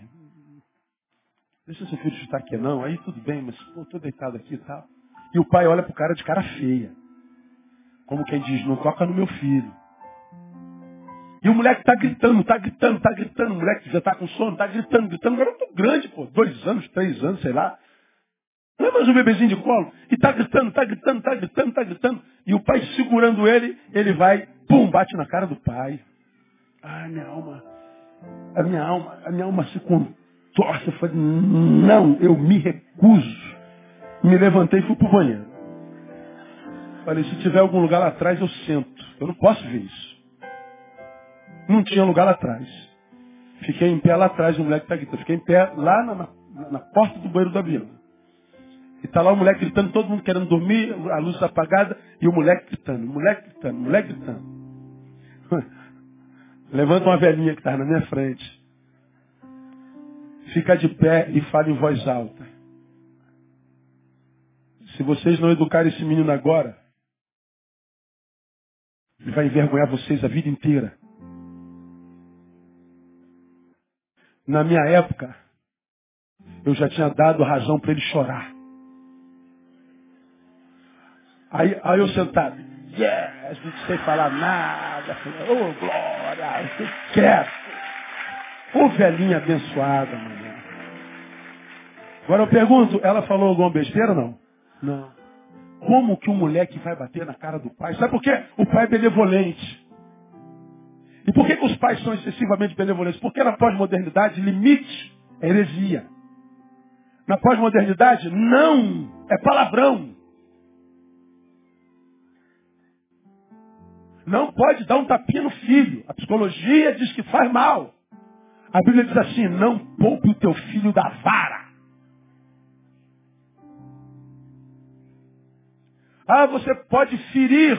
Deixa seu filho chutar aqui, não. Aí tudo bem, mas eu estou deitado aqui e tal. E o pai olha pro cara de cara feia. Como quem diz, não toca no meu filho. E o moleque tá gritando, tá gritando, tá gritando. O moleque já tá com sono, tá gritando, gritando. Garoto grande, pô. Dois anos, três anos, sei lá. Não é mais um bebezinho de colo. E tá gritando, tá gritando, tá gritando, tá gritando. E o pai segurando ele, ele vai, pum, bate na cara do pai. Ai, minha alma. A minha alma, a minha alma se contorce. Eu falei, não, eu me recuso. Me levantei e fui pro banheiro. Falei, se tiver algum lugar lá atrás, eu sento. Eu não posso ver isso. Não tinha lugar lá atrás. Fiquei em pé lá atrás, o moleque está gritando. Fiquei em pé lá na, na, na porta do banheiro da vila. E está lá o moleque gritando, todo mundo querendo dormir, a luz apagada, e o moleque gritando, o moleque gritando, o moleque gritando. Levanta uma velhinha que está na minha frente. Fica de pé e fala em voz alta. Se vocês não educarem esse menino agora, ele vai envergonhar vocês a vida inteira. Na minha época, eu já tinha dado razão para ele chorar. Aí, aí eu sentado, yes, não sei falar nada, ô oh, glória, fiquei quieto. Ô velhinha abençoada, mano. Agora eu pergunto, ela falou alguma besteira ou não? Não. Como que um moleque vai bater na cara do pai? Sabe por quê? O pai é benevolente. E por que, que os pais são excessivamente benevolentes? Porque na pós-modernidade, limite é heresia. Na pós-modernidade, não é palavrão. Não pode dar um tapinha no filho. A psicologia diz que faz mal. A Bíblia diz assim, não poupe o teu filho da vara. Ah, você pode ferir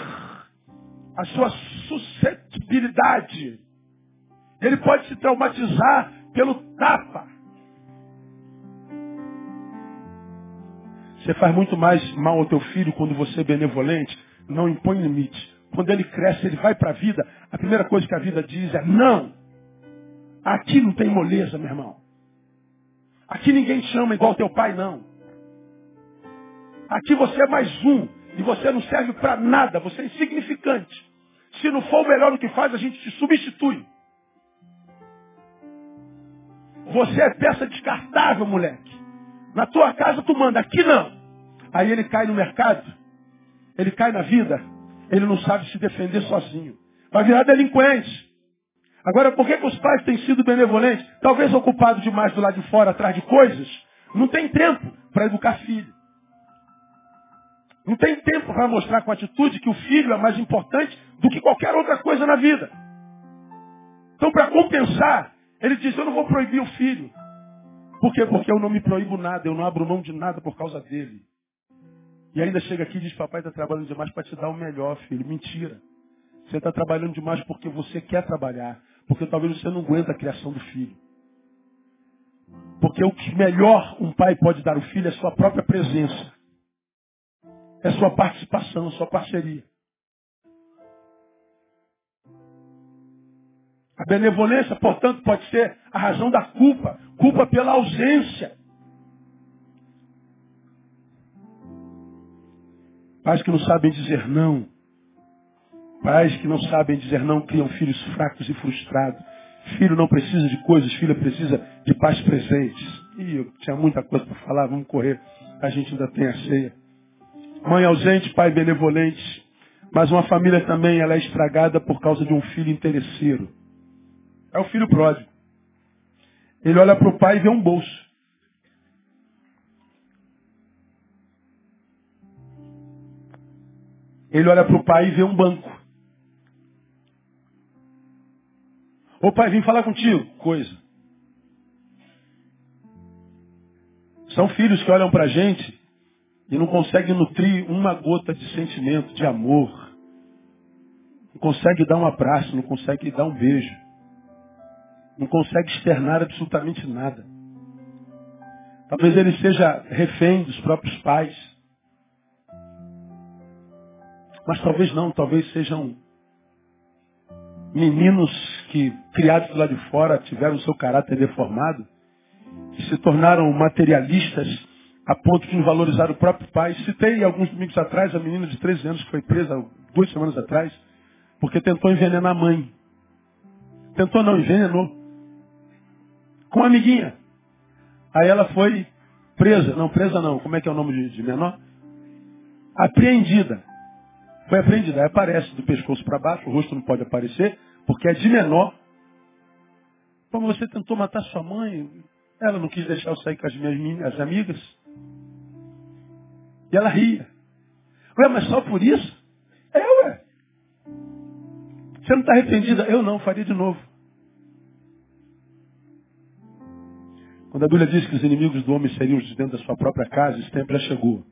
a sua suscetibilidade. Ele pode se traumatizar pelo tapa. Você faz muito mais mal ao teu filho quando você é benevolente, não impõe limite. Quando ele cresce, ele vai para a vida, a primeira coisa que a vida diz é não. Aqui não tem moleza, meu irmão. Aqui ninguém chama igual teu pai, não. Aqui você é mais um. E você não serve para nada, você é insignificante. Se não for o melhor do que faz, a gente te substitui. Você é peça descartável, moleque. Na tua casa tu manda, aqui não. Aí ele cai no mercado, ele cai na vida, ele não sabe se defender sozinho. Vai virar delinquente. Agora, por que, que os pais têm sido benevolentes? Talvez ocupados demais do lado de fora, atrás de coisas, não tem tempo para educar filho. Não tem tempo para mostrar com atitude que o filho é mais importante do que qualquer outra coisa na vida. Então, para compensar, ele diz, eu não vou proibir o filho. Por quê? Porque eu não me proíbo nada, eu não abro mão de nada por causa dele. E ainda chega aqui e diz, papai está trabalhando demais para te dar o melhor, filho. Mentira. Você está trabalhando demais porque você quer trabalhar. Porque talvez você não aguenta a criação do filho. Porque o que melhor um pai pode dar ao filho é sua própria presença é sua participação, sua parceria. A benevolência, portanto, pode ser a razão da culpa. Culpa pela ausência. Pais que não sabem dizer não. Pais que não sabem dizer não criam filhos fracos e frustrados. Filho não precisa de coisas, filha precisa de pais presentes. Ih, eu tinha muita coisa para falar, vamos correr. A gente ainda tem a ceia. Mãe ausente, pai benevolente. Mas uma família também ela é estragada por causa de um filho interesseiro. É o filho pródigo. Ele olha para o pai e vê um bolso. Ele olha para o pai e vê um banco. Ô pai, vim falar contigo. Coisa. São filhos que olham para a gente e não consegue nutrir uma gota de sentimento, de amor. Não consegue dar um abraço, não consegue dar um beijo. Não consegue externar absolutamente nada. Talvez ele seja refém dos próprios pais. Mas talvez não, talvez sejam meninos que, criados lá de fora, tiveram seu caráter deformado, que se tornaram materialistas a ponto de valorizar o próprio pai. Citei alguns domingos atrás a menina de 13 anos que foi presa duas semanas atrás, porque tentou envenenar a mãe. Tentou não, envenenou. Com uma amiguinha. Aí ela foi presa. Não, presa não. Como é que é o nome de, de menor? Apreendida. Foi apreendida. Aí aparece do pescoço para baixo, o rosto não pode aparecer, porque é de menor. Como você tentou matar sua mãe, ela não quis deixar eu sair com as minhas as amigas. E ela ria. Ué, mas só por isso? É, ué. Você não está arrependida? Eu não, faria de novo. Quando a Bíblia diz que os inimigos do homem seriam de dentro da sua própria casa, esse tempo já chegou.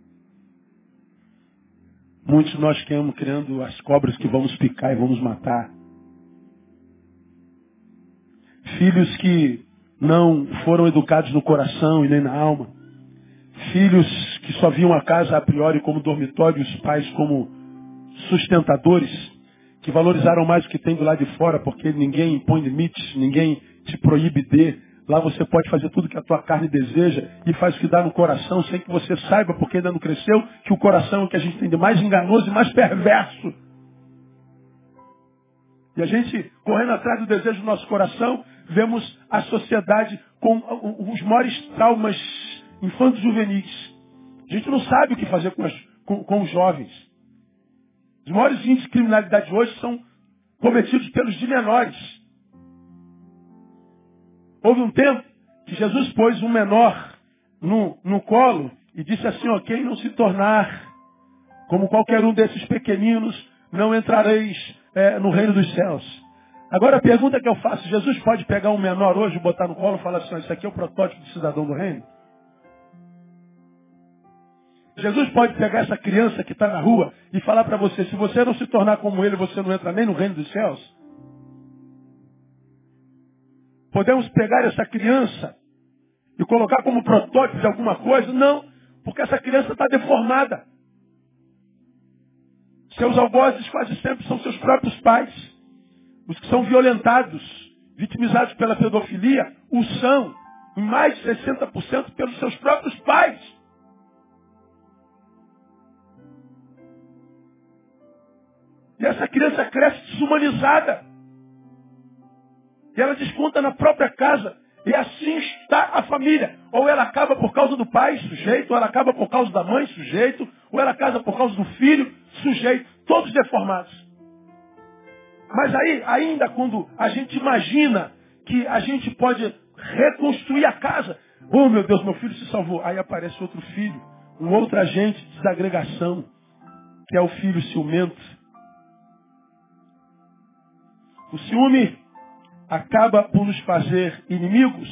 Muitos de nós queremos criando as cobras que vamos picar e vamos matar. Filhos que não foram educados no coração e nem na alma. Filhos que só viam a casa a priori como dormitório e os pais como sustentadores, que valorizaram mais o que tem do lado de fora, porque ninguém impõe limites, ninguém te proíbe de. Lá você pode fazer tudo que a tua carne deseja e faz o que dá no coração, sem que você saiba, porque ainda não cresceu, que o coração é o que a gente tem de mais enganoso e mais perverso. E a gente, correndo atrás do desejo do nosso coração, vemos a sociedade com os maiores traumas infantos juvenis. A gente não sabe o que fazer com, as, com, com os jovens. Os maiores índices de criminalidade hoje são cometidos pelos de menores. Houve um tempo que Jesus pôs um menor no, no colo e disse assim, ó, quem não se tornar como qualquer um desses pequeninos, não entrareis é, no reino dos céus. Agora a pergunta que eu faço, Jesus pode pegar um menor hoje, botar no colo e falar assim, isso aqui é o protótipo do cidadão do reino? Jesus pode pegar essa criança que está na rua e falar para você, se você não se tornar como ele, você não entra nem no reino dos céus? Podemos pegar essa criança e colocar como protótipo de alguma coisa? Não, porque essa criança está deformada. Seus algozes quase sempre são seus próprios pais. Os que são violentados, vitimizados pela pedofilia, o são, em mais de 60% pelos seus próprios pais. E essa criança cresce desumanizada. E ela desconta na própria casa. E assim está a família. Ou ela acaba por causa do pai, sujeito, ou ela acaba por causa da mãe, sujeito, ou ela casa por causa do filho, sujeito, todos deformados. Mas aí, ainda quando a gente imagina que a gente pode reconstruir a casa, oh meu Deus, meu filho se salvou. Aí aparece outro filho, um outro agente de desagregação, que é o filho ciumento. O ciúme acaba por nos fazer inimigos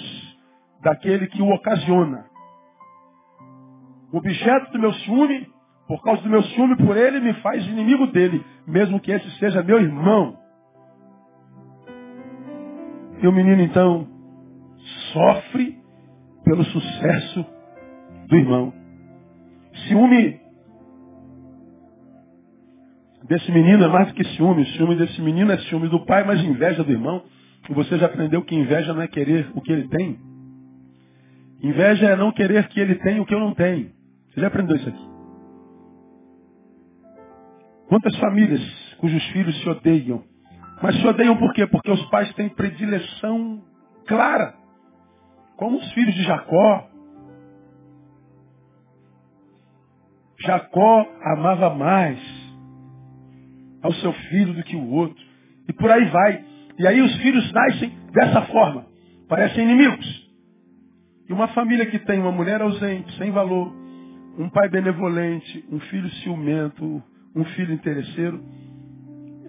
daquele que o ocasiona. O objeto do meu ciúme, por causa do meu ciúme por ele, me faz inimigo dele, mesmo que esse seja meu irmão. E o menino então sofre pelo sucesso do irmão. Ciúme desse menino é mais do que ciúme. Ciúme desse menino é ciúme do pai, mas inveja do irmão. Você já aprendeu que inveja não é querer o que ele tem. Inveja é não querer que ele tenha o que eu não tenho. Você já aprendeu isso aqui? Quantas famílias cujos filhos se odeiam mas se odeiam por quê? Porque os pais têm predileção clara. Como os filhos de Jacó. Jacó amava mais ao seu filho do que o outro. E por aí vai. E aí os filhos nascem dessa forma. Parecem inimigos. E uma família que tem uma mulher ausente, sem valor, um pai benevolente, um filho ciumento, um filho interesseiro,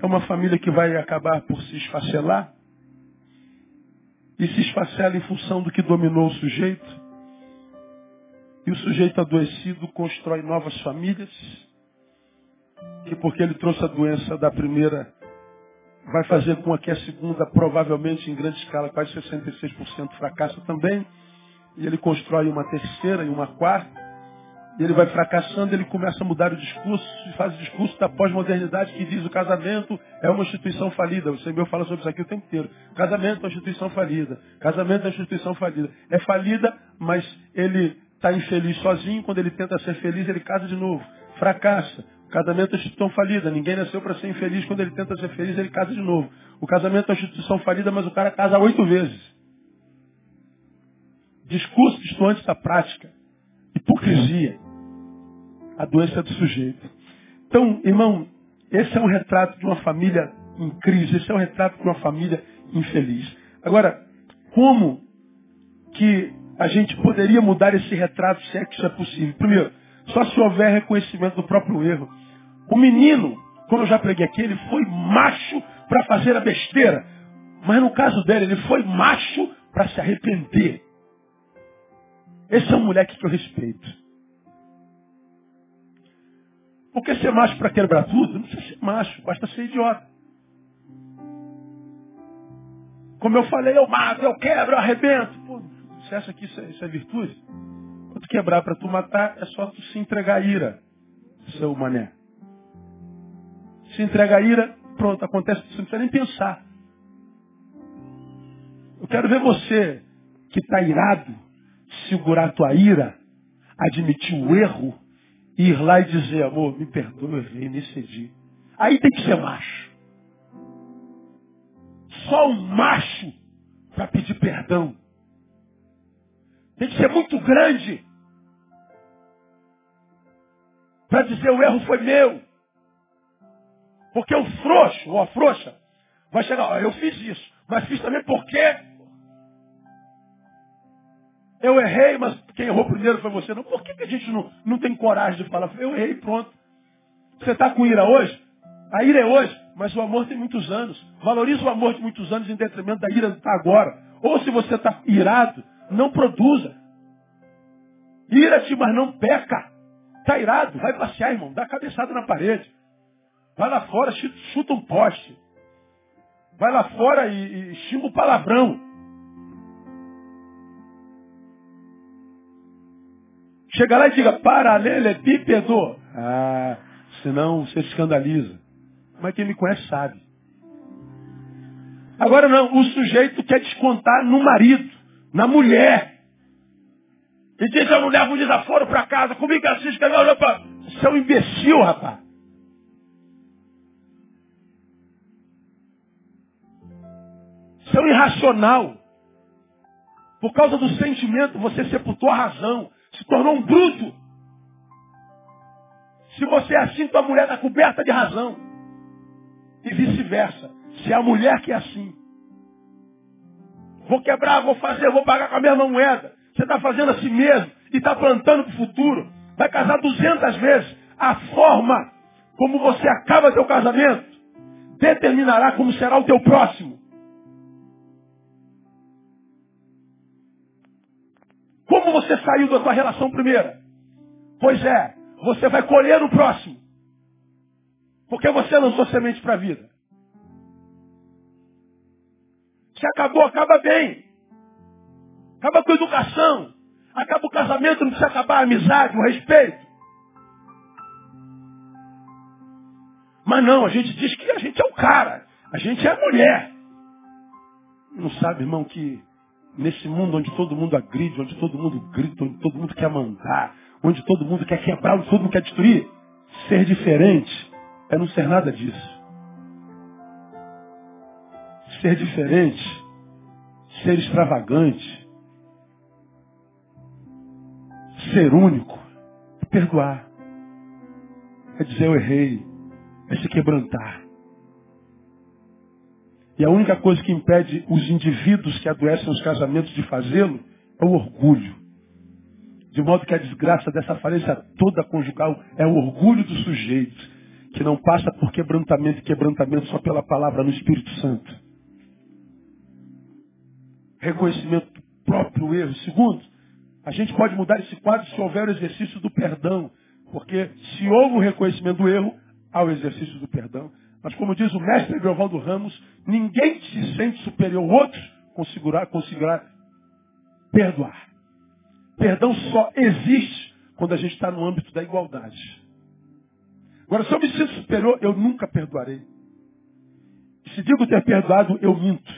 é uma família que vai acabar por se esfacelar e se esfacela em função do que dominou o sujeito. E o sujeito adoecido constrói novas famílias, que porque ele trouxe a doença da primeira, vai fazer com que a segunda, provavelmente em grande escala, quase 66% fracassa também. E ele constrói uma terceira e uma quarta. E ele vai fracassando, ele começa a mudar o discurso, faz o discurso da pós-modernidade que diz o casamento é uma instituição falida. O Senhor fala sobre isso aqui o tempo inteiro. Casamento é uma instituição falida. Casamento é uma instituição falida. É falida, mas ele está infeliz sozinho. Quando ele tenta ser feliz, ele casa de novo. Fracassa. Casamento é instituição falida. Ninguém nasceu para ser infeliz. Quando ele tenta ser feliz, ele casa de novo. O casamento é instituição falida, mas o cara casa oito vezes. Discurso distante da prática. Hipocrisia. A doença é do sujeito. Então, irmão, esse é um retrato de uma família em crise. Esse é um retrato de uma família infeliz. Agora, como que a gente poderia mudar esse retrato se é que isso é possível? Primeiro, só se houver reconhecimento do próprio erro. O menino, como eu já preguei aqui, ele foi macho para fazer a besteira. Mas no caso dele, ele foi macho para se arrepender. Esse é um moleque que eu respeito. Porque ser macho para quebrar tudo, não precisa ser macho, basta ser idiota. Como eu falei, eu mato, eu quebro, eu arrebento. Pô, você acha que isso é, isso é virtude? Quando quebrar para tu matar, é só tu se entregar a ira, seu mané. Se entrega a ira, pronto, acontece, você não precisa nem pensar. Eu quero ver você que está irado, segurar a tua ira, admitir o erro, e ir lá e dizer, amor, me perdoa, eu errei, me cedi. Aí tem que ser macho. Só um macho para pedir perdão. Tem que ser muito grande para dizer o erro foi meu. Porque o frouxo ou a frouxa vai chegar, ó, eu fiz isso, mas fiz também porque eu errei, mas quem errou primeiro foi você. Não, por que, que a gente não, não tem coragem de falar? Eu errei pronto. Você está com ira hoje? A ira é hoje, mas o amor tem muitos anos. Valorize o amor de muitos anos em detrimento da ira de agora. Ou se você está irado, não produza. Ira-te, mas não peca. Está irado, vai passear, irmão. Dá cabeçada na parede. Vai lá fora, chuta um poste. Vai lá fora e, e xinga o palavrão. Chega lá e diga, paralelepípedo. Ah, senão você escandaliza. Mas quem me conhece sabe. Agora não, o sujeito quer descontar no marido, na mulher. E diz, não levo um desaforo para casa, comigo assiste, que olha para... Você é um imbecil, rapaz. É irracional. Por causa do sentimento, você sepultou a razão se tornou um bruto. Se você é assim, tua mulher está coberta de razão. E vice-versa. Se é a mulher que é assim. Vou quebrar, vou fazer, vou pagar com a mesma moeda. Você está fazendo assim mesmo e está plantando para o futuro. Vai casar duzentas vezes. A forma como você acaba teu casamento determinará como será o teu próximo. Como você saiu da sua relação primeira? Pois é, você vai colher no próximo. Porque você lançou semente para a vida. Se acabou, acaba bem. Acaba com a educação. Acaba o casamento, não precisa acabar a amizade, o respeito. Mas não, a gente diz que a gente é o cara. A gente é a mulher. Não sabe, irmão, que Nesse mundo onde todo mundo agride, onde todo mundo grita, onde todo mundo quer mandar, onde todo mundo quer quebrar, onde todo mundo quer destruir, ser diferente é não ser nada disso. Ser diferente, ser extravagante, ser único, é perdoar. É dizer eu errei, é se quebrantar. E a única coisa que impede os indivíduos que adoecem os casamentos de fazê-lo é o orgulho. De modo que a desgraça dessa falência toda conjugal é o orgulho do sujeito, que não passa por quebrantamento e quebrantamento só pela palavra no Espírito Santo. Reconhecimento do próprio erro. Segundo, a gente pode mudar esse quadro se houver o exercício do perdão. Porque se houve o reconhecimento do erro, há o exercício do perdão. Mas como diz o mestre Grovaldo Ramos, ninguém se sente superior ao outro conseguirá, conseguirá perdoar. Perdão só existe quando a gente está no âmbito da igualdade. Agora, se eu me sinto superior, eu nunca perdoarei. Se digo ter perdoado, eu minto.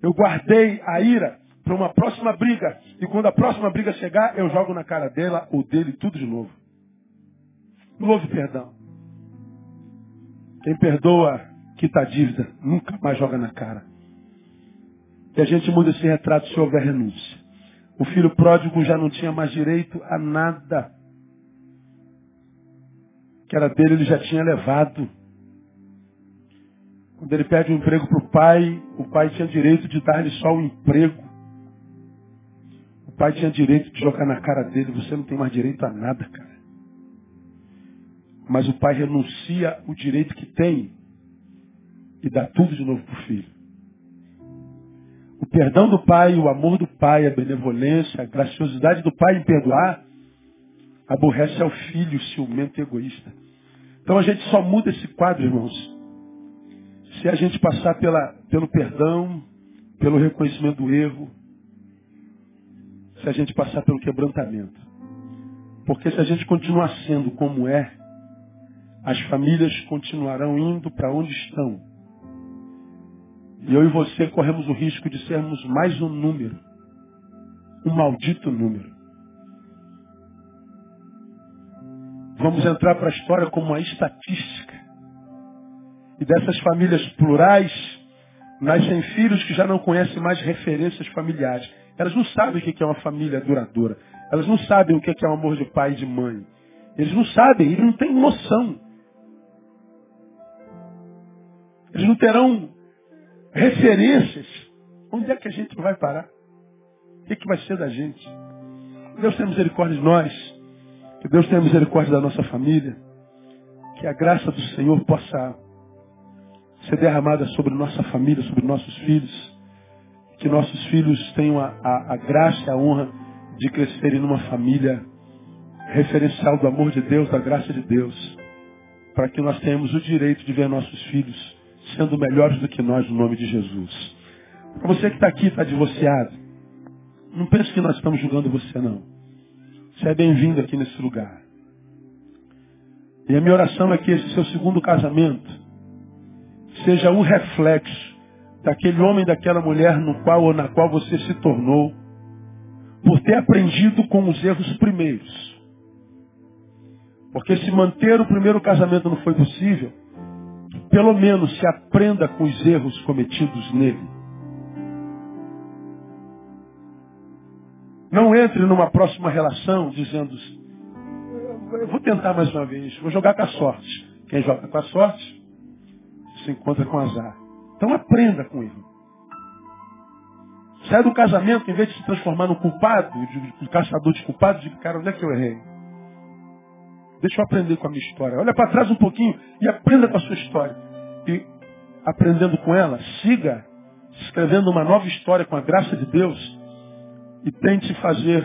Eu guardei a ira para uma próxima briga. E quando a próxima briga chegar, eu jogo na cara dela ou dele tudo de novo. Não houve perdão. Quem perdoa, quita a dívida, nunca mais joga na cara. Que a gente muda esse retrato se houver renúncia. O filho pródigo já não tinha mais direito a nada. Que era dele, ele já tinha levado. Quando ele pede um emprego para o pai, o pai tinha direito de dar-lhe só um emprego. O pai tinha direito de jogar na cara dele, você não tem mais direito a nada, cara. Mas o pai renuncia o direito que tem e dá tudo de novo para o filho. O perdão do pai, o amor do pai, a benevolência, a graciosidade do pai em perdoar, aborrece ao filho ciumento e egoísta. Então a gente só muda esse quadro, irmãos, se a gente passar pela, pelo perdão, pelo reconhecimento do erro, se a gente passar pelo quebrantamento. Porque se a gente continuar sendo como é, as famílias continuarão indo para onde estão. E eu e você corremos o risco de sermos mais um número. Um maldito número. Vamos entrar para a história como uma estatística. E dessas famílias plurais, nascem filhos que já não conhecem mais referências familiares. Elas não sabem o que é uma família duradoura. Elas não sabem o que é o amor de pai e de mãe. Eles não sabem, eles não têm noção. Eles não terão referências. Onde é que a gente vai parar? O que, é que vai ser da gente? Que Deus tenha misericórdia de nós. Que Deus tenha misericórdia da nossa família. Que a graça do Senhor possa ser derramada sobre nossa família, sobre nossos filhos. Que nossos filhos tenham a, a, a graça e a honra de crescerem numa família referencial do amor de Deus, da graça de Deus. Para que nós tenhamos o direito de ver nossos filhos sendo melhores do que nós no nome de Jesus. Para você que está aqui, está divorciado, não pense que nós estamos julgando você, não. Você é bem-vindo aqui nesse lugar. E a minha oração é que esse seu segundo casamento seja o reflexo daquele homem, daquela mulher no qual ou na qual você se tornou, por ter aprendido com os erros primeiros. Porque se manter o primeiro casamento não foi possível, pelo menos se aprenda com os erros cometidos nele. Não entre numa próxima relação dizendo, eu vou tentar mais uma vez, vou jogar com a sorte. Quem joga com a sorte se encontra com azar. Então aprenda com ele. Sai do casamento, em vez de se transformar no culpado, de, de caçador de culpados, diga, cara, onde é que eu errei? Deixa eu aprender com a minha história. Olha para trás um pouquinho e aprenda com a sua história. E aprendendo com ela, siga escrevendo uma nova história com a graça de Deus e tente fazer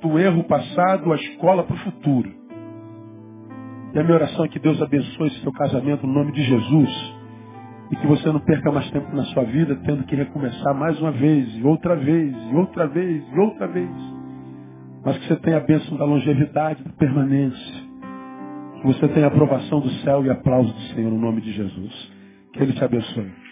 do erro passado a escola para o futuro. E a minha oração é que Deus abençoe seu casamento no nome de Jesus. E que você não perca mais tempo na sua vida tendo que recomeçar mais uma vez, e outra vez, e outra vez, e outra vez. Mas que você tenha a bênção da longevidade, da permanência. Que você tenha aprovação do céu e aplauso do Senhor no nome de Jesus. Que Ele te abençoe.